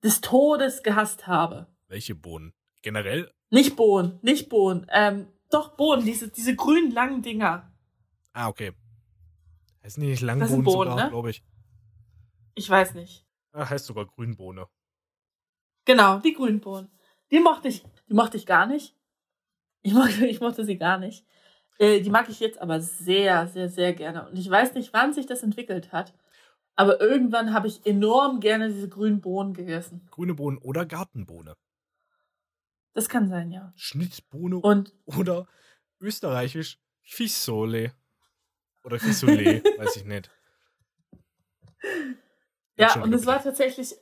des Todes gehasst habe. Welche Bohnen? Generell? Nicht Bohnen, nicht Bohnen, ähm, doch Bohnen, diese, diese grünen langen Dinger. Ah, okay. Heißen die nicht Langbohnen sind Bohnen, sogar, ne? glaube ich. Ich weiß nicht. Ah, heißt sogar Grünbohne. Genau, die grünen Bohnen. Die mochte ich, die mochte ich gar nicht. Ich mochte, ich mochte sie gar nicht. Äh, die mag ich jetzt aber sehr, sehr, sehr gerne. Und ich weiß nicht, wann sich das entwickelt hat. Aber irgendwann habe ich enorm gerne diese grünen Bohnen gegessen. Grüne Bohnen oder Gartenbohne. Das kann sein, ja. Schnittbohne Und oder österreichisch Fissole. Oder Fissole, weiß ich nicht. ja, und es war tatsächlich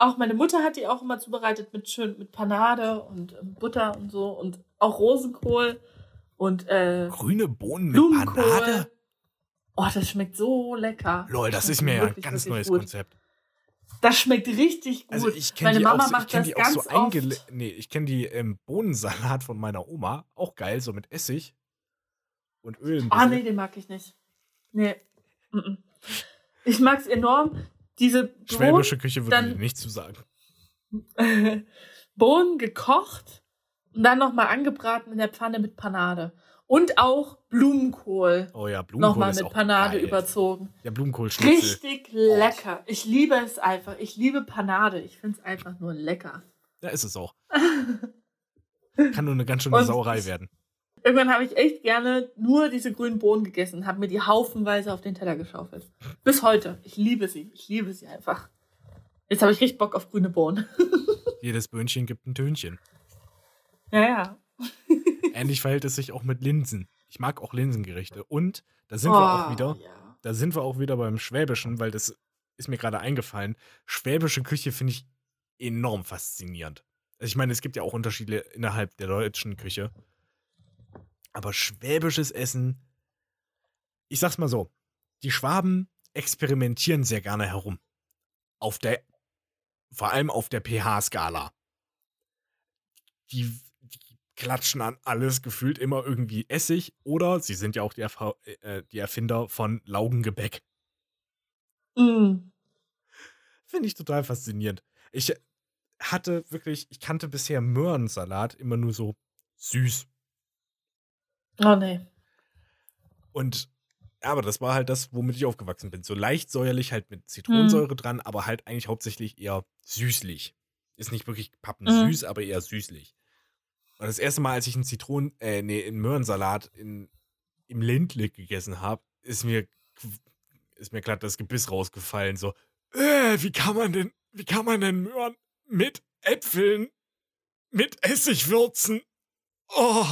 auch meine Mutter hat die auch immer zubereitet mit schön mit Panade und ähm, Butter und so und auch Rosenkohl und äh, Grüne Bohnen mit. Panade? Oh, das schmeckt so lecker. Lol, das schmeckt ist mir ja ein ganz neues gut. Konzept. Das schmeckt richtig gut. Also ich kenne meine die Mama auch, so- macht das die auch ganz so eingele oft. Nee, ich kenne die ähm, Bohnensalat von meiner Oma. Auch geil, so mit Essig und Öl. Ah, bisschen. nee, den mag ich nicht. Nee. Ich mag's enorm. Diese Bohnen, Schwäbische Küche würde dann- nicht zu sagen. Bohnen gekocht und dann nochmal angebraten in der Pfanne mit Panade. Und auch Blumenkohl Oh ja, Blumenkohl nochmal mit Panade geil. überzogen. Ja, Blumenkohlschnitzel. Richtig lecker. Ich liebe es einfach. Ich liebe Panade. Ich finde es einfach nur lecker. Ja, ist es auch. Kann nur eine ganz schöne Und- Sauerei werden. Irgendwann habe ich echt gerne nur diese grünen Bohnen gegessen, habe mir die haufenweise auf den Teller geschaufelt. Bis heute. Ich liebe sie. Ich liebe sie einfach. Jetzt habe ich richtig Bock auf grüne Bohnen. Jedes Böhnchen gibt ein Tönchen. Ja, ja. Ähnlich verhält es sich auch mit Linsen. Ich mag auch Linsengerichte. Und da sind wir auch Oh, wieder, Ja. da sind wir auch wieder beim Schwäbischen, weil das ist mir gerade eingefallen. Schwäbische Küche finde ich enorm faszinierend. Also ich meine, es gibt ja auch Unterschiede innerhalb der deutschen Küche. Aber schwäbisches Essen, ich sag's mal so, die Schwaben experimentieren sehr gerne herum. Auf der, vor allem auf der pH-Skala. Die klatschen an alles gefühlt immer irgendwie Essig oder sie sind ja auch die, Erfa äh, die Erfinder von Laugengebäck. Mm. Finde ich total faszinierend. Ich hatte wirklich, ich kannte bisher Möhrensalat immer nur so süß. Oh nee. Und aber das war halt das, womit ich aufgewachsen bin. So leicht säuerlich, halt mit Zitronensäure dran, aber halt eigentlich hauptsächlich eher süßlich. Ist nicht wirklich pappensüß, aber eher süßlich. Und das erste Mal, als ich einen Zitronen, äh, nee, einen Möhrensalat in, im Ländle gegessen habe, ist mir, ist mir glatt das Gebiss rausgefallen. So, äh, wie kann man denn, wie kann man denn Möhren mit Äpfeln, mit Essig würzen? Oh,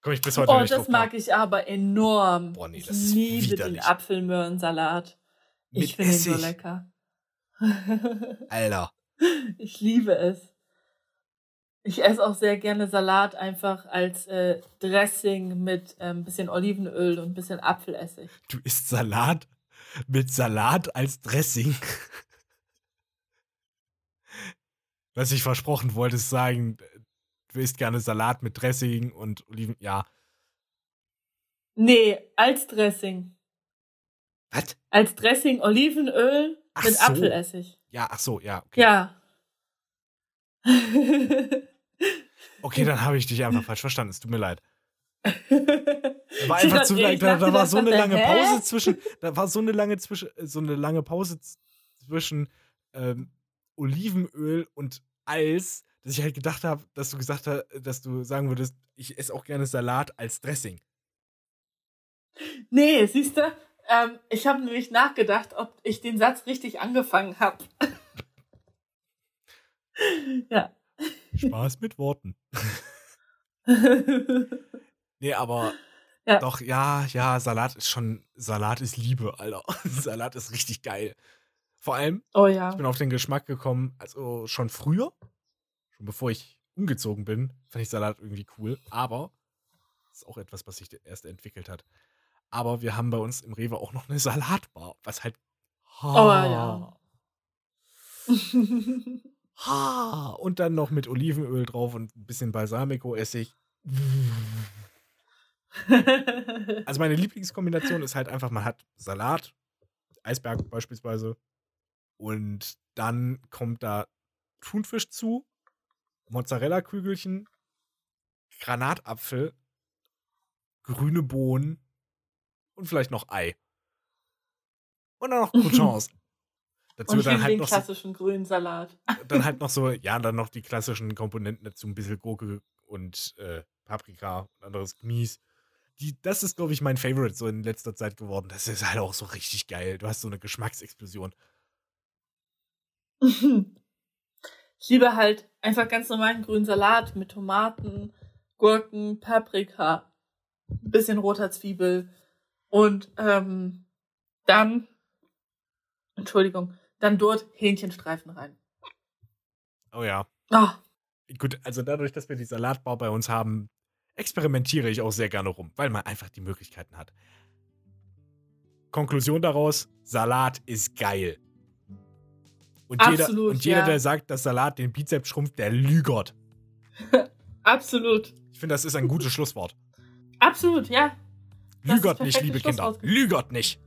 komm ich bis heute Oh, nicht das mag ich aber enorm. Boah, nee, ich das ist liebe den widerlich. Apfelmöhrensalat. Mit Ich finde ihn so lecker. Alter. ich liebe es. Ich esse auch sehr gerne Salat einfach als äh, Dressing mit ein ähm, bisschen Olivenöl und ein bisschen Apfelessig. Du isst Salat mit Salat als Dressing. Was ich versprochen wollte, ist sagen, du isst gerne Salat mit Dressing und Oliven. Ja. Nee, als Dressing. Was? Als Dressing Olivenöl Ach mit so. Apfelessig. Ja, ach so, ja. Okay, Ja. okay dann habe ich dich einfach falsch verstanden. Es tut mir leid. Da war einfach zu echt da, da war so eine lange? Pause zwischen, da war so eine lange zwischen, so eine lange Pause zwischen ähm, Olivenöl und Eis, dass ich halt gedacht habe, dass du gesagt hast, dass du sagen würdest, ich esse auch gerne Salat als Dressing. Nee, siehst du, ähm, ich habe nämlich nachgedacht, ob ich den Satz richtig angefangen habe. ja. Spaß mit Worten. Nee, aber Ja. doch, ja, ja, Salat ist schon, Salat ist Liebe, Alter. Salat ist richtig geil. Vor allem, oh ja. ich bin auf den Geschmack gekommen, also schon früher, schon bevor ich umgezogen bin, fand ich Salat irgendwie cool, aber das ist auch etwas, was sich erst entwickelt hat. Aber wir haben bei uns im Rewe auch noch eine Salatbar, was halt Oh ja. Ha, und dann noch mit Olivenöl drauf und ein bisschen Balsamico-Essig. Also meine Lieblingskombination ist halt einfach, man hat Salat, Eisberg beispielsweise, und dann kommt da Thunfisch zu, Mozzarella-Kügelchen, Granatapfel, grüne Bohnen und vielleicht noch Ei. Und dann noch Croutons. Dazu Und ich dann halt den noch so, klassischen grünen Salat. dann halt noch so, ja, dann noch die klassischen Komponenten dazu, ein bisschen Gurke und äh, Paprika und anderes Gemüse. Die, das ist, glaube ich, mein Favorite so in letzter Zeit geworden. Das ist halt auch so richtig geil. Du hast so eine Geschmacksexplosion. Ich liebe halt einfach ganz normalen grünen Salat mit Tomaten, Gurken, Paprika, bisschen roter Zwiebel und ähm, dann, Entschuldigung, dann dort Hähnchenstreifen rein. Oh ja. Oh, Gut, also dadurch, dass wir die Salatbar bei uns haben, experimentiere ich auch sehr gerne rum, weil man einfach die Möglichkeiten hat. Konklusion daraus: Salat ist geil. Und jeder, Absolut, und jeder ja. der sagt, dass Salat den Bizeps schrumpft, der lügert. absolut. Ich finde, das ist ein gutes Schlusswort. Absolut, ja. Lügert nicht, liebe Kinder. Lügert nicht.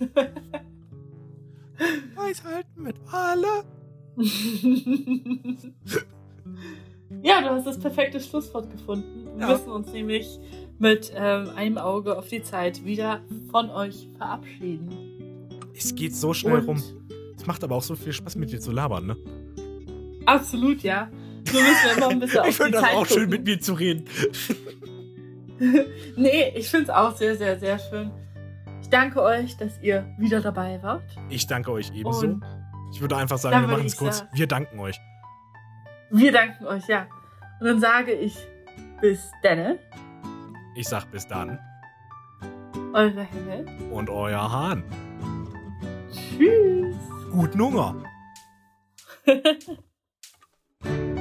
Weisheiten mit alle. ja, du hast das perfekte Schlusswort gefunden. Wir Ja. müssen uns nämlich mit ähm, einem Auge auf die Zeit wieder von euch verabschieden. Es geht so schnell Und rum. Es macht aber auch so viel Spaß, mit dir zu labern, ne? Absolut, ja. Nur müssen wir immer ein bisschen auf Ich finde das Zeit auch schön, gucken. mit mir zu reden. Nee, ich finde es auch sehr, sehr, sehr schön. Ich danke euch, dass ihr wieder dabei wart. Ich danke euch ebenso. Und Ich würde einfach sagen, wir machen es kurz. sagen- Wir danken euch. wir danken euch, ja. Und dann sage ich bis denne, Ich sag bis dann. eure Henne. Und euer Hahn. Tschüss. Guten Hunger.